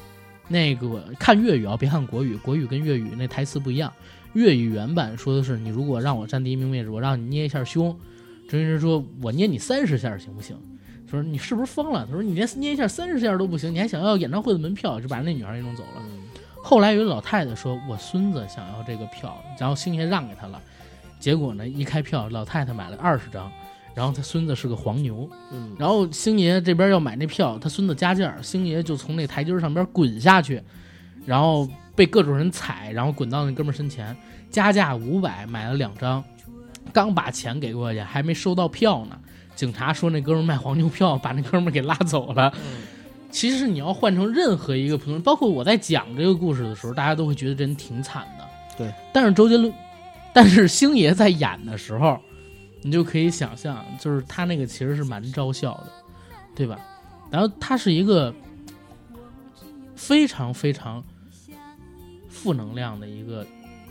那个看粤语啊，别看国语，国语跟粤语那台词不一样。粤语原版说的是你如果让我占第一名位置，我让你捏一下胸。”周星驰说：“我捏你三十下行不行？”他说你是不是疯了？他说你连捏一下三十下都不行，你还想要演唱会的门票，就把那女孩给弄走了。后来有老太太说：“我孙子想要这个票，然后星爷让给他了。”结果呢，一开票，老太太买了二十张，然后他孙子是个黄牛，嗯，然后星爷这边要买那票，他孙子加价，星爷就从那台阶上边滚下去，然后被各种人踩，然后滚到那哥们儿身前，加价五百买了两张，刚把钱给过去，还没收到票呢，警察说那哥们儿卖黄牛票，把那哥们儿给拉走了。其实你要换成任何一个普通人，包括我在讲这个故事的时候，大家都会觉得这人挺惨的。对，但是周杰伦，但是星爷在演的时候，你就可以想象，就是他那个其实是蛮招笑的，对吧？然后他是一个非常非常负能量的一个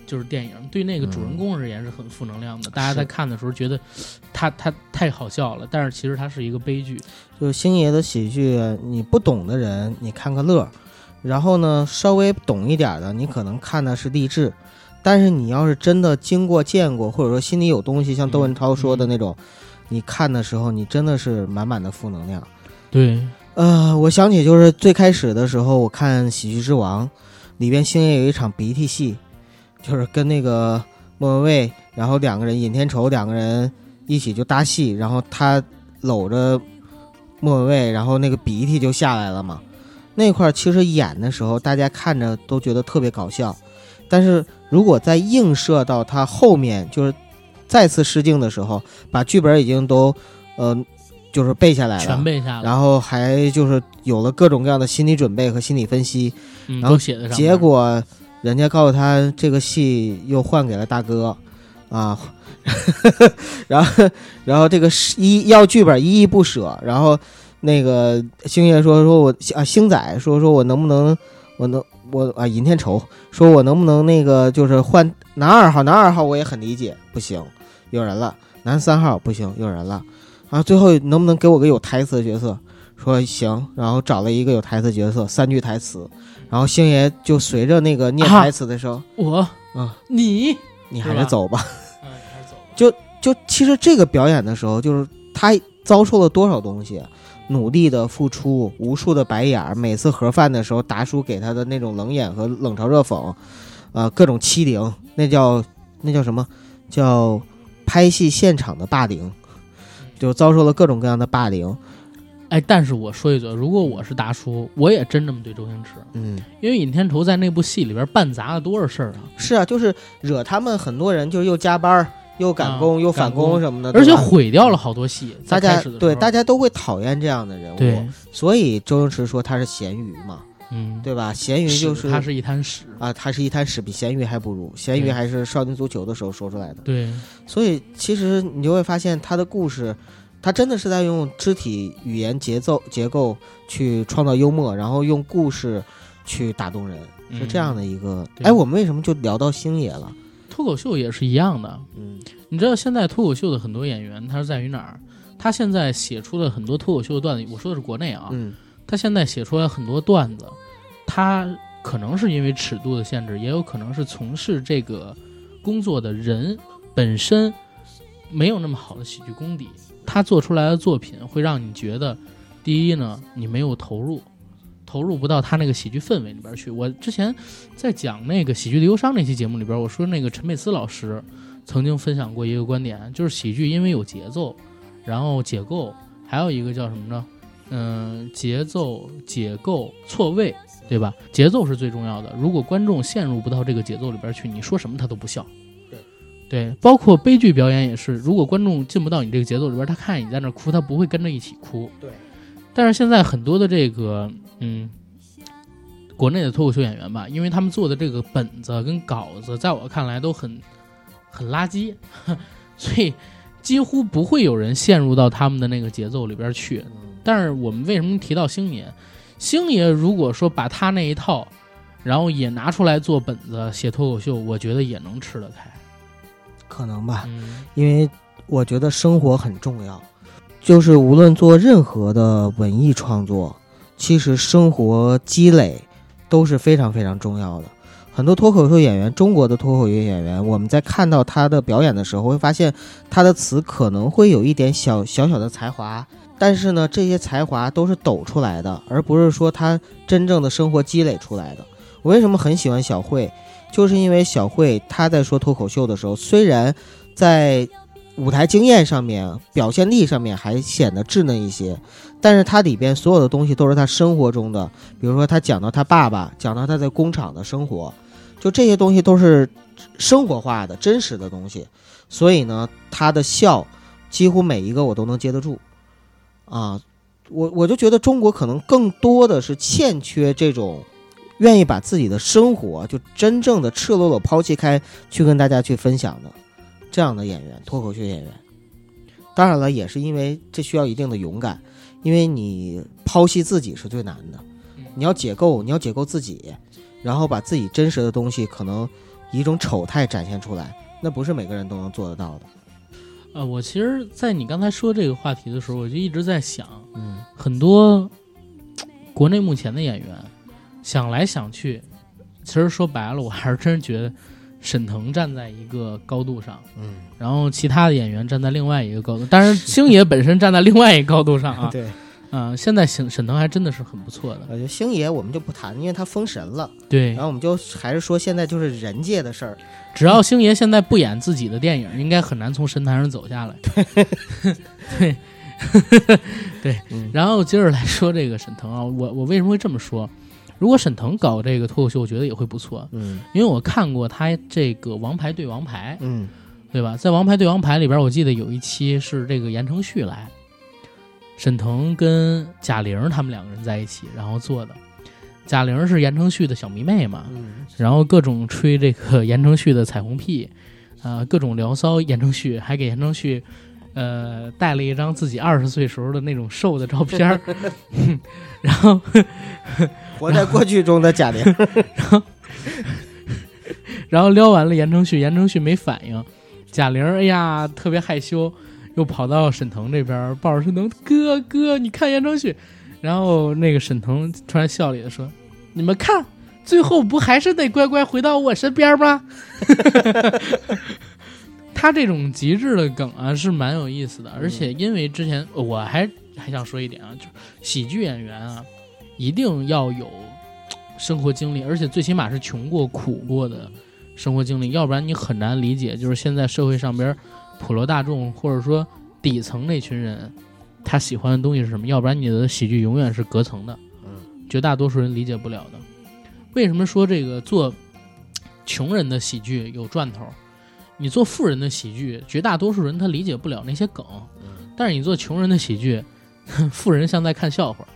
就是电影，对那个主人公而言是很负能量的。大家在看的时候觉得他他太好笑了，但是其实他是一个悲剧。就是星爷的喜剧，你不懂的人你看个乐，然后呢稍微懂一点的，你可能看的是励志，但是你要是真的经过见过，或者说心里有东西，像窦文涛说的那种，你看的时候你真的是满满的负能量。对，呃，我想起就是最开始的时候，我看《喜剧之王》，里边星爷有一场鼻涕戏，就是跟那个莫文蔚，然后两个人尹天仇两个人一起就搭戏，然后他搂着莫文蔚，然后那个鼻涕就下来了嘛。那块其实演的时候，大家看着都觉得特别搞笑，但是如果再映射到他后面，就是再次试镜的时候，把剧本已经都呃就是背下来了，全背下来，然后还就是有了各种各样的心理准备和心理分析，嗯，然后写的上。结果人家告诉他这个戏又换给了大哥，啊，[laughs] 然后然后这个是一要剧本依依不舍，然后那个星爷说说我啊星仔说说我能不能我能我啊尹天仇说我能不能那个就是换男二号男二号我也很理解。不行有人了。男三号不行有人了啊最后能不能给我个有台词的角色说行，然后找了一个有台词角色，三句台词，然后星爷就随着那个念啊台词的时候，我啊，你，你还是走吧。嗯，还是走吧。就其实这个表演的时候，就是他遭受了多少东西，努力的付出，无数的白眼儿，每次盒饭的时候，达叔给他的那种冷眼和冷嘲热讽，呃，各种欺凌，那叫那叫什么？叫拍戏现场的霸凌，就遭受了各种各样的霸凌。哎，但是我说一嘴，如果我是达叔，我也真这么对周星驰，嗯，因为尹天仇在那部戏里边办砸了多少事儿啊，是啊，就是惹他们很多人，就是又加班儿，又赶工，啊又返工什么的，而且毁掉了好多戏。大家对大家都会讨厌这样的人物，所以周星驰说他是咸鱼嘛，嗯，对吧？咸鱼就是它是一滩屎。啊，它是一滩屎，比咸鱼还不如。咸鱼还是少林足球的时候说出来的，对，所以其实你就会发现他的故事，他真的是在用肢体语言节奏结构去创造幽默，然后用故事去打动人，是这样的一个。对哎，我们为什么就聊到星爷了？脱口秀也是一样的。嗯你知道现在脱口秀的很多演员，他是在于哪儿？他现在写出的很多脱口秀的段子，我说的是国内啊，嗯他现在写出来很多段子，他可能是因为尺度的限制，也有可能是从事这个工作的人本身没有那么好的喜剧功底，他做出来的作品会让你觉得，第一呢，你没有投入。投入不到他那个喜剧氛围里边去。我之前在讲那个喜剧的忧伤那期节目里边，我说那个陈佩斯老师曾经分享过一个观点，就是喜剧因为有节奏，然后解构，还有一个叫什么呢？嗯，节奏、解构、错位，对吧？节奏是最重要的。如果观众陷入不到这个节奏里边去，你说什么他都不笑。对，对，包括悲剧表演也是，如果观众进不到你这个节奏里边，他看见你在那哭，他不会跟着一起哭。对。但是现在很多的这个，嗯，国内的脱口秀演员吧，因为他们做的这个本子跟稿子，在我看来都很很垃圾，[laughs] 所以几乎不会有人陷入到他们的那个节奏里边去。但是我们为什么提到星爷？星爷如果说把他那一套，然后也拿出来做本子写脱口秀，我觉得也能吃得开。可能吧，嗯因为我觉得生活很重要，就是无论做任何的文艺创作，其实生活积累都是非常非常重要的。很多脱口秀演员，中国的脱口秀演员，我们在看到他的表演的时候，会发现他的词可能会有一点小小小的才华，但是呢，这些才华都是抖出来的，而不是说他真正的生活积累出来的。我为什么很喜欢小慧？就是因为小慧她在说脱口秀的时候，虽然在舞台经验上面、表现力上面还显得稚嫩一些，但是她里边所有的东西都是她生活中的，比如说她讲到她爸爸，讲到她在工厂的生活，就这些东西都是生活化的、真实的东西，所以呢，她的笑几乎每一个我都能接得住，啊，我我就觉得中国可能更多的是欠缺这种。愿意把自己的生活就真正的赤裸裸抛弃开，去跟大家去分享的这样的演员，脱口秀演员。当然了，也是因为这需要一定的勇敢，因为你剖析自己是最难的，你要解构，你要解构自己，然后把自己真实的东西可能以一种丑态展现出来，那不是每个人都能做得到的。呃，我其实，在你刚才说这个话题的时候，我就一直在想，嗯很多国内目前的演员想来想去，其实说白了，我还是真觉得沈腾站在一个高度上，嗯，然后其他的演员站在另外一个高度，当然星爷本身站在另外一个高度上啊。[laughs] 对，啊、现在沈沈腾还真的是很不错的。我觉得星爷我们就不谈，因为他封神了。对然，后我们就还是说现在就是人界的事儿。只要星爷现在不演自己的电影，应该很难从神坛上走下来。对，对，[laughs] 嗯然后接着来说这个沈腾啊，我我为什么会这么说？如果沈腾搞这个脱口秀，我觉得也会不错，嗯因为我看过他这个《王牌对王牌》，嗯对吧？在《王牌对王牌》里边，我记得有一期是这个言承旭来，沈腾跟贾玲他们两个人在一起，然后做的。贾玲是言承旭的小迷妹嘛，嗯然后各种吹这个 [laughs] 言承旭的彩虹屁，啊、各种聊骚言承旭，还给言承旭，呃，带了一张自己二十岁时候的那种瘦的照片儿，[laughs] [laughs] 然后活在过去中的贾玲。然后然后撩完了言承旭，言承旭没反应，贾玲儿哎呀特别害羞，又跑到沈腾这边儿抱着沈腾哥哥，你看言承旭，然后那个沈腾突然笑里的说：“你们看，最后不还是得乖乖回到我身边吗？” [laughs] 他这种极致的梗啊是蛮有意思的，而且因为之前我还还想说一点啊，就是喜剧演员啊，一定要有生活经历，而且最起码是穷过、苦过的生活经历，要不然你很难理解，就是现在社会上边普罗大众或者说底层那群人，他喜欢的东西是什么？要不然你的喜剧永远是隔层的，嗯，绝大多数人理解不了的。为什么说这个做穷人的喜剧有赚头？你做富人的喜剧，绝大多数人他理解不了那些梗，但是你做穷人的喜剧，[laughs] 富人像在看笑话，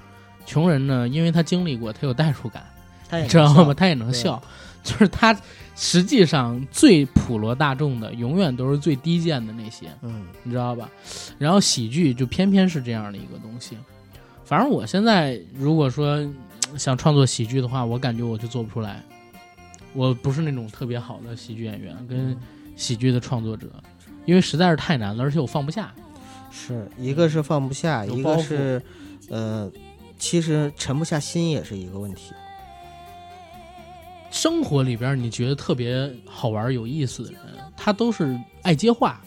穷人呢，因为他经历过，他有代入感，他也知道吗？他也能笑。就是他实际上最普罗大众的，永远都是最低贱的那些，嗯你知道吧？然后喜剧就偏偏是这样的一个东西。反正我现在如果说嗯想创作喜剧的话，我感觉我就做不出来。我不是那种特别好的喜剧演员跟喜剧的创作者，因为实在是太难了，而且我放不下。是一个是放不下，一个是呃，其实沉不下心也是一个问题。生活里边你觉得特别好玩有意思的人，他都是爱接话，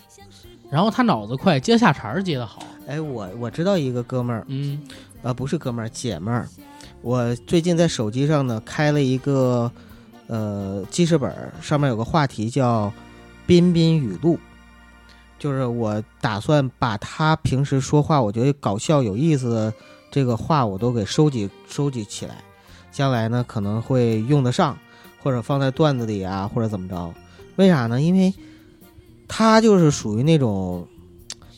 然后他脑子快，接下茬儿接得好。哎，我我知道一个哥们儿，嗯啊，不是哥们儿，姐们儿。我最近在手机上呢开了一个呃记事本儿，上面有个话题叫“彬彬语录”，就是我打算把他平时说话我觉得搞笑有意思的这个话我都给收集收集起来，将来呢可能会用得上，或者放在段子里啊，或者怎么着？为啥呢？因为他就是属于那种，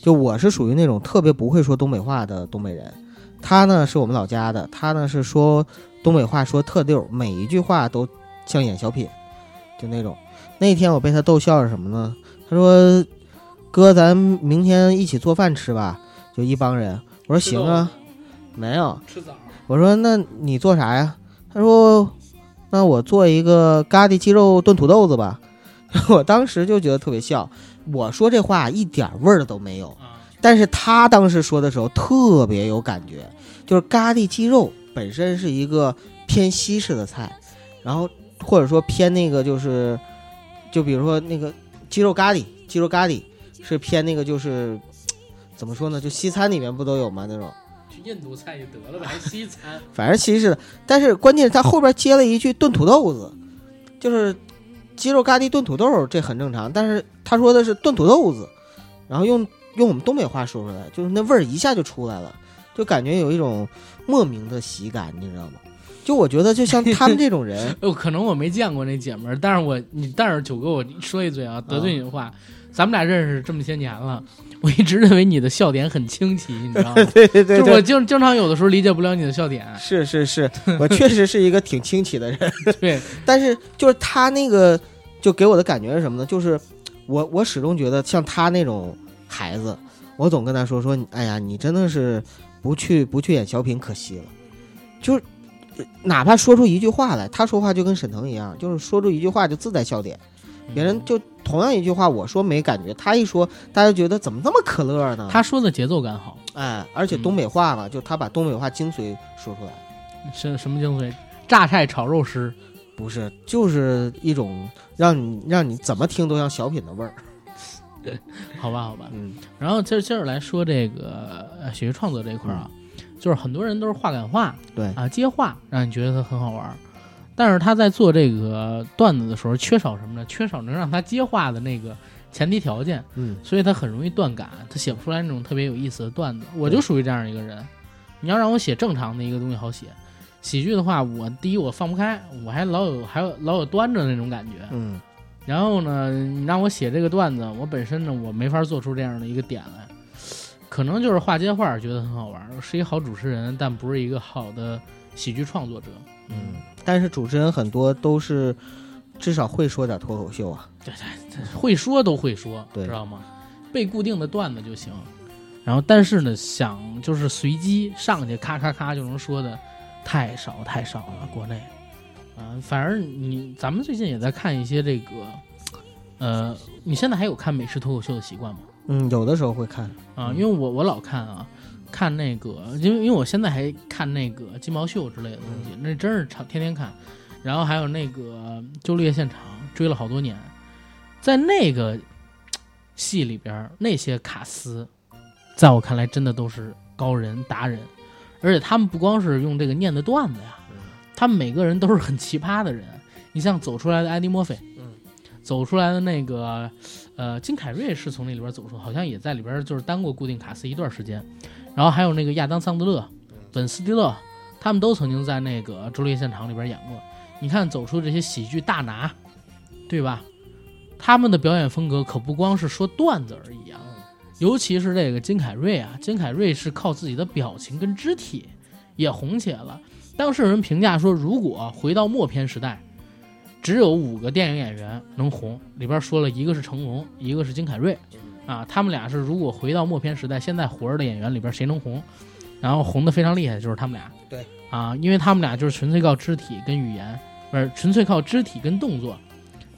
就我是属于那种特别不会说东北话的东北人。他呢是我们老家的，他呢是说东北话说特溜，每一句话都像演小品，就那种。那天我被他逗笑是什么呢？他说：“哥，咱明天一起做饭吃吧。”就一帮人。我说：“行啊。”没有。吃枣。我说：“那你做啥呀？”他说：“那我做一个咖喱鸡肉炖土豆子吧。[laughs] ”我当时就觉得特别笑。我说这话一点味儿都没有。啊，但是他当时说的时候特别有感觉，就是咖喱鸡肉本身是一个偏西式的菜，然后或者说偏那个就是，就比如说那个鸡肉咖喱，鸡肉咖喱是偏那个就是怎么说呢？就西餐里面不都有吗？那种去印度菜就得了呗，还西餐。[laughs] 反正西式的，但是关键是他后边接了一句炖土豆子，就是鸡肉咖喱炖土豆，这很正常。但是他说的是炖土豆子，然后用用我们东北话说出来，就是那味儿一下就出来了，就感觉有一种莫名的喜感，你知道吗？就我觉得，就像他们这种人，[laughs] 哦，可能我没见过那姐们儿，但是我你但是九哥，我说一嘴啊，得罪你的话，咱们俩认识这么些年了，我一直认为你的笑点很清奇，你知道吗？[laughs] 对对对就我，经经常有的时候理解不了你的笑点，是是是，[laughs] 我确实是一个挺清奇的人。[laughs] 对，但是就是他那个，就给我的感觉是什么呢？就是我我始终觉得像他那种孩子，我总跟他说说，哎呀，你真的是不去不去演小品可惜了。就哪怕说出一句话来，他说话就跟沈腾一样，就是说出一句话就自带笑点，别人就同样一句话，我说没感觉，他一说，大家觉得怎么这么可乐呢？他说的节奏感好，哎，而且东北话嘛，就他把东北话精髓说出来。什什么精髓？榨菜炒肉丝，不是，就是一种让你让你怎么听都像小品的味儿。[laughs] 好吧，好吧。嗯然后接着接着来说这个呃喜剧创作这一块儿啊，就是很多人都是话赶话对，啊，接话让你觉得它很好玩儿，但是他在做这个段子的时候缺少什么呢？缺少能让他接话的那个前提条件，嗯所以他很容易断感，他写不出来那种特别有意思的段子。我就属于这样一个人，你要让我写正常的一个东西好写，喜剧的话，我第一我放不开，我还老有还有老有端着那种感觉。嗯然后呢，你让我写这个段子，我本身呢我没法做出这样的一个点来，可能就是话接话觉得很好玩，是一个好主持人，但不是一个好的喜剧创作者。嗯，但是主持人很多都是至少会说点脱口秀啊。对对会说都会说，知道吗？背固定的段子就行。然后，但是呢，想就是随机上去咔咔咔就能说的太少太少了，国内。啊、反而你咱们最近也在看一些这个，呃，你现在还有看美式脱口秀的习惯吗？嗯，有的时候会看。啊，嗯因为我我老看啊，看那个，因为因为我现在还看那个金毛秀之类的东西，那真是常天天看。然后还有那个周六夜现场，追了好多年，在那个戏里边，那些卡司，在我看来真的都是高人达人，而且他们不光是用这个念的段子呀，他们每个人都是很奇葩的人。你像走出来的艾迪·墨菲，嗯，走出来的那个呃，金凯瑞是从那里边走出，好像也在里边就是当过固定卡司一段时间。然后还有那个亚当·桑德勒、本·斯蒂勒，他们都曾经在那个《周六夜现场》里边演过。你看走出这些喜剧大拿，对吧？他们的表演风格可不光是说段子而已啊，尤其是这个金凯瑞啊，金凯瑞是靠自己的表情跟肢体也红起来了。当时有人评价说，如果回到默片时代，只有五个电影演员能红，里边说了一个是成龙，一个是金凯瑞，啊，他们俩是如果回到默片时代，现在活着的演员里边谁能红，然后红的非常厉害的就是他们俩。对，啊，因为他们俩就是纯粹靠肢体跟语言，不是纯粹靠肢体跟动作，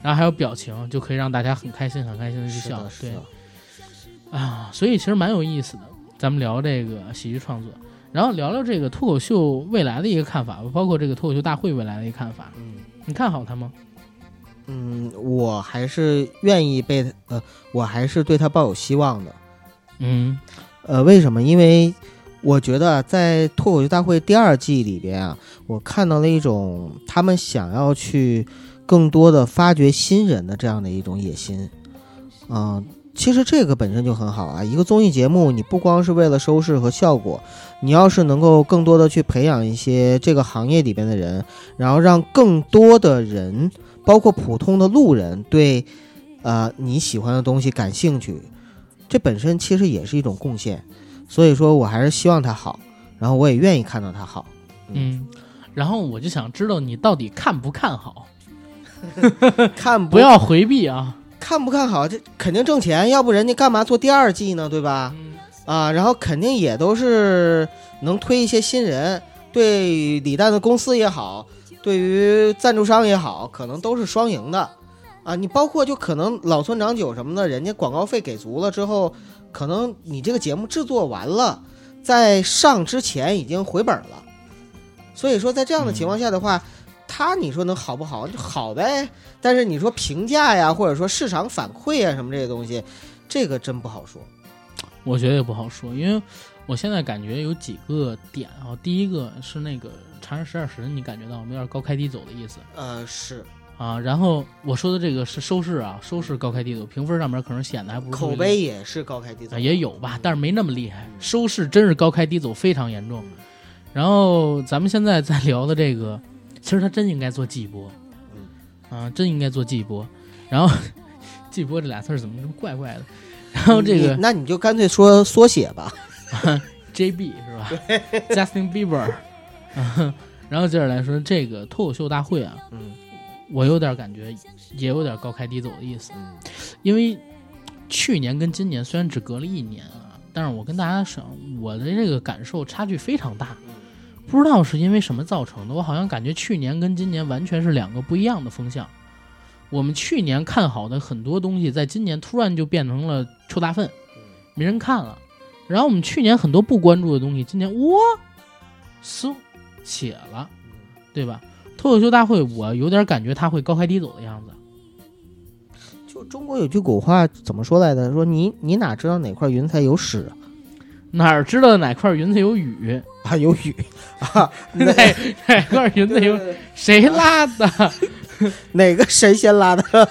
然后还有表情，就可以让大家很开心很开心的去笑。对，啊，所以其实蛮有意思的。咱们聊这个喜剧创作，然后聊聊这个脱口秀未来的一个看法，包括这个脱口秀大会未来的一个看法。嗯。你看好他吗？嗯，我还是愿意被呃，我还是对他抱有希望的。嗯，呃，为什么？因为我觉得在脱口秀大会第二季里边啊，我看到了一种他们想要去更多的发掘新人的这样的一种野心。嗯，其实这个本身就很好啊。一个综艺节目，你不光是为了收视和效果。你要是能够更多的去培养一些这个行业里边的人，然后让更多的人，包括普通的路人，对，呃你喜欢的东西感兴趣，这本身其实也是一种贡献。所以说我还是希望他好，然后我也愿意看到他好。嗯，然后我就想知道你到底看不看好？[laughs] 看不要回避啊！看不看好？这肯定挣钱，要不人家干嘛做第二季呢？对吧？啊，然后肯定也都是能推一些新人，对李诞的公司也好，对于赞助商也好，可能都是双赢的，啊，你包括就可能老村长酒什么的，人家广告费给足了之后，可能你这个节目制作完了，在上之前已经回本了，所以说在这样的情况下的话，他你说能好不好就好呗，但是你说评价呀，或者说市场反馈啊什么这些东西，这个真不好说。我觉得也不好说，因为我现在感觉有几个点啊。第一个是那个《长安十二时辰》，你感觉到有点高开低走的意思？呃，是啊。然后我说的这个是收视啊，收视高开低走，评分上面可能显得还不如口碑也是高开低走，也有吧，但是没那么厉害。收视真是高开低走，非常严重。然后咱们现在在聊的这个，其实他真应该做季播，嗯啊，真应该做季播。然后季播这俩字怎么这么怪怪的？然后这个，那你就干脆说缩写吧，[laughs] JB 是吧？Justin Bieber。[laughs] 然后接着来说这个脱口秀大会啊，嗯，我有点感觉，也有点高开低走的意思。因为去年跟今年虽然只隔了一年啊，但是我跟大家说，我的这个感受差距非常大。不知道是因为什么造成的，我好像感觉去年跟今年完全是两个不一样的风向。我们去年看好的很多东西，在今年突然就变成了臭大粪，没人看了。然后我们去年很多不关注的东西，今年哇，嗖起了，对吧？脱口秀大会，我有点感觉他会高开低走的样子。就中国有句古话怎么说来的？说你你哪知道哪块云彩有屎？哪知道哪块云彩有雨啊？有雨 [laughs] 啊？哪哪块云彩有？谁拉的？哪个神仙拉的？[laughs]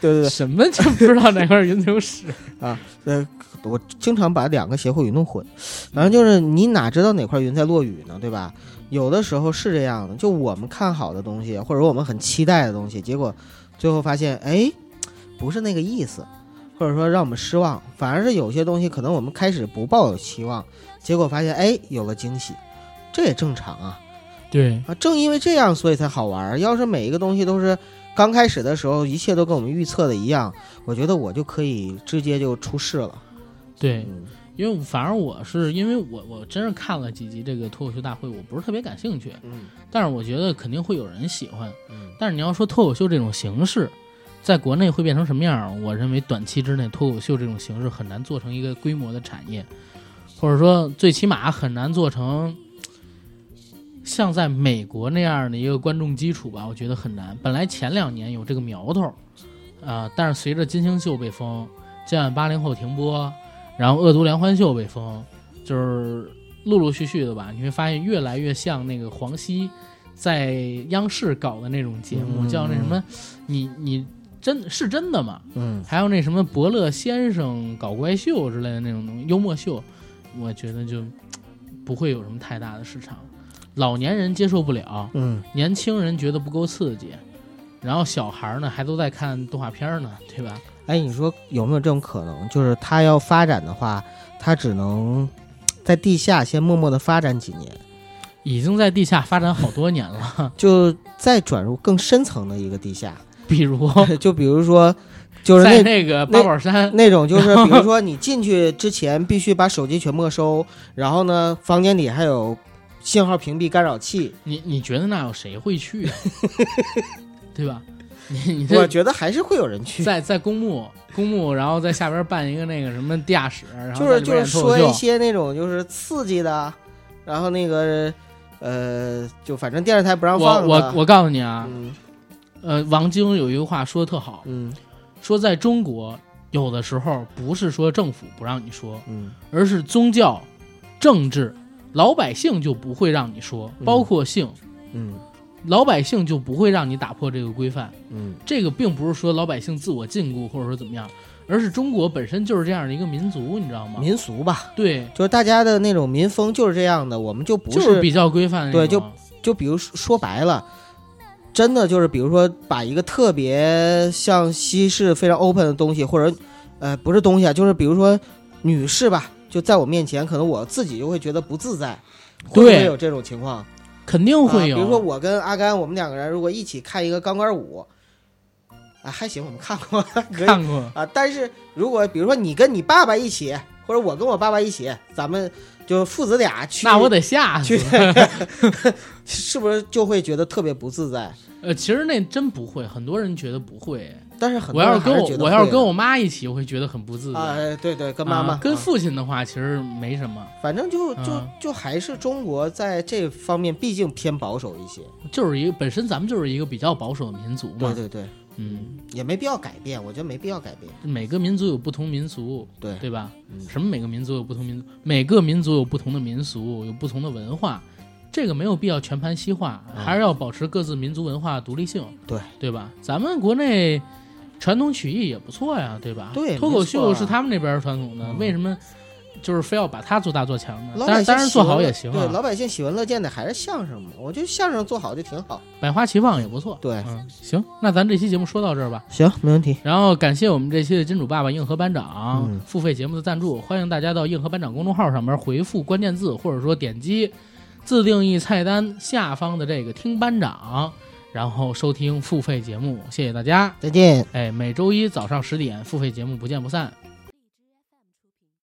对对对，什么就不知道哪块云彩有屎啊？呃，我经常把两个歇后语弄混。反正就是你哪知道哪块云在落雨呢？对吧？有的时候是这样的，就我们看好的东西，或者我们很期待的东西，结果最后发现，哎，不是那个意思，或者说让我们失望。反而是有些东西，可能我们开始不抱有期望，结果发现，哎，有了惊喜，这也正常啊。对啊，正因为这样，所以才好玩。要是每一个东西都是刚开始的时候，一切都跟我们预测的一样，我觉得我就可以直接就出事了。对，因为反而我是因为我我真是看了几集这个脱口秀大会，我不是特别感兴趣。嗯，但是我觉得肯定会有人喜欢。嗯，但是你要说脱口秀这种形式，在国内会变成什么样？我认为短期之内脱口秀这种形式很难做成一个规模的产业，或者说最起码很难做成。像在美国那样的一个观众基础吧，我觉得很难。本来前两年有这个苗头，啊，但是随着金星秀被封，今晚八零后停播，然后恶毒连环秀被封，就是陆陆续续的吧，你会发现越来越像那个黄西在央视搞的那种节目，叫那什么，你你真是真的吗？嗯，还有那什么伯乐先生搞怪秀之类的那种东西，幽默秀，我觉得就不会有什么太大的市场。老年人接受不了，嗯，年轻人觉得不够刺激，然后小孩呢还都在看动画片呢，对吧？哎，你说有没有这种可能？就是他要发展的话，他只能在地下先默默的发展几年，已经在地下发展好多年了。[laughs] 就再转入更深层的一个地下，比如 [laughs] 就比如说，[laughs] 就是那在那个八宝山，那种，就是比如说你进去之前必须把手机全没收，然后呢，房间里还有信号屏蔽干扰器。你你觉得那有谁会去啊？对吧？我觉得还是会有人去，在在公墓公墓，然后在下边办一个那个什么地下室，然后就是说一些那种就是刺激的，然后那个呃，就反正电视台不让我放我。我我告诉你啊，嗯呃，王晶有一句话说的特好，嗯说在中国有的时候不是说政府不让你说，嗯而是宗教、政治、老百姓就不会让你说，嗯包括性，嗯老百姓就不会让你打破这个规范。嗯这个并不是说老百姓自我禁锢或者说怎么样，而是中国本身就是这样的一个民族，你知道吗？民俗吧，对，就是大家的那种民风就是这样的，我们就不就是比较规范对就。就比如说说白了，真的就是比如说把一个特别像西式非常 open 的东西，或者呃不是东西啊，就是比如说女士吧，就在我面前，可能我自己就会觉得不自在，会不会有这种情况？肯定会有。啊。比如说我跟阿甘，我们两个人如果一起看一个钢管舞，啊还行，我们看过，[laughs] 看过，啊。但是如果比如说你跟你爸爸一起，或者我跟我爸爸一起，咱们就父子俩去，那我得吓去。[laughs] 是不是就会觉得特别不自在？呃，其实那真不会，很多人觉得不会。但是很多人我要是跟我我要是跟我妈一起，我会觉得很不自在。啊，对对，跟妈妈、啊跟啊父亲的话，其实没什么，反正就就啊就还是中国在这方面毕竟偏保守一些。就是一个本身咱们就是一个比较保守的民族嘛。对对对，嗯，也没必要改变，我觉得没必要改变。每个民族有不同民俗，对对吧？嗯什么每个民族有不同民族，每个民族有不同的民俗，有不同的文化，这个没有必要全盘西化，嗯还是要保持各自民族文化独立性，对对吧？咱们国内传统曲艺也不错呀，对吧？对脱口秀是他们那边传统的，嗯为什么就是非要把它做大做强呢？当然，当然做好也行对，啊，老百姓喜闻乐见的还是相声嘛，我觉得相声做好就挺好。百花齐放也不错。对嗯，行，那咱这期节目说到这儿吧。行，没问题。然后感谢我们这期的金主爸爸硬核班长、嗯付费节目的赞助，欢迎大家到硬核班长公众号上面回复关键字，或者说点击自定义菜单下方的这个听班长，然后收听付费节目。谢谢大家，再见。哎，每周一早上十点付费节目不见不散。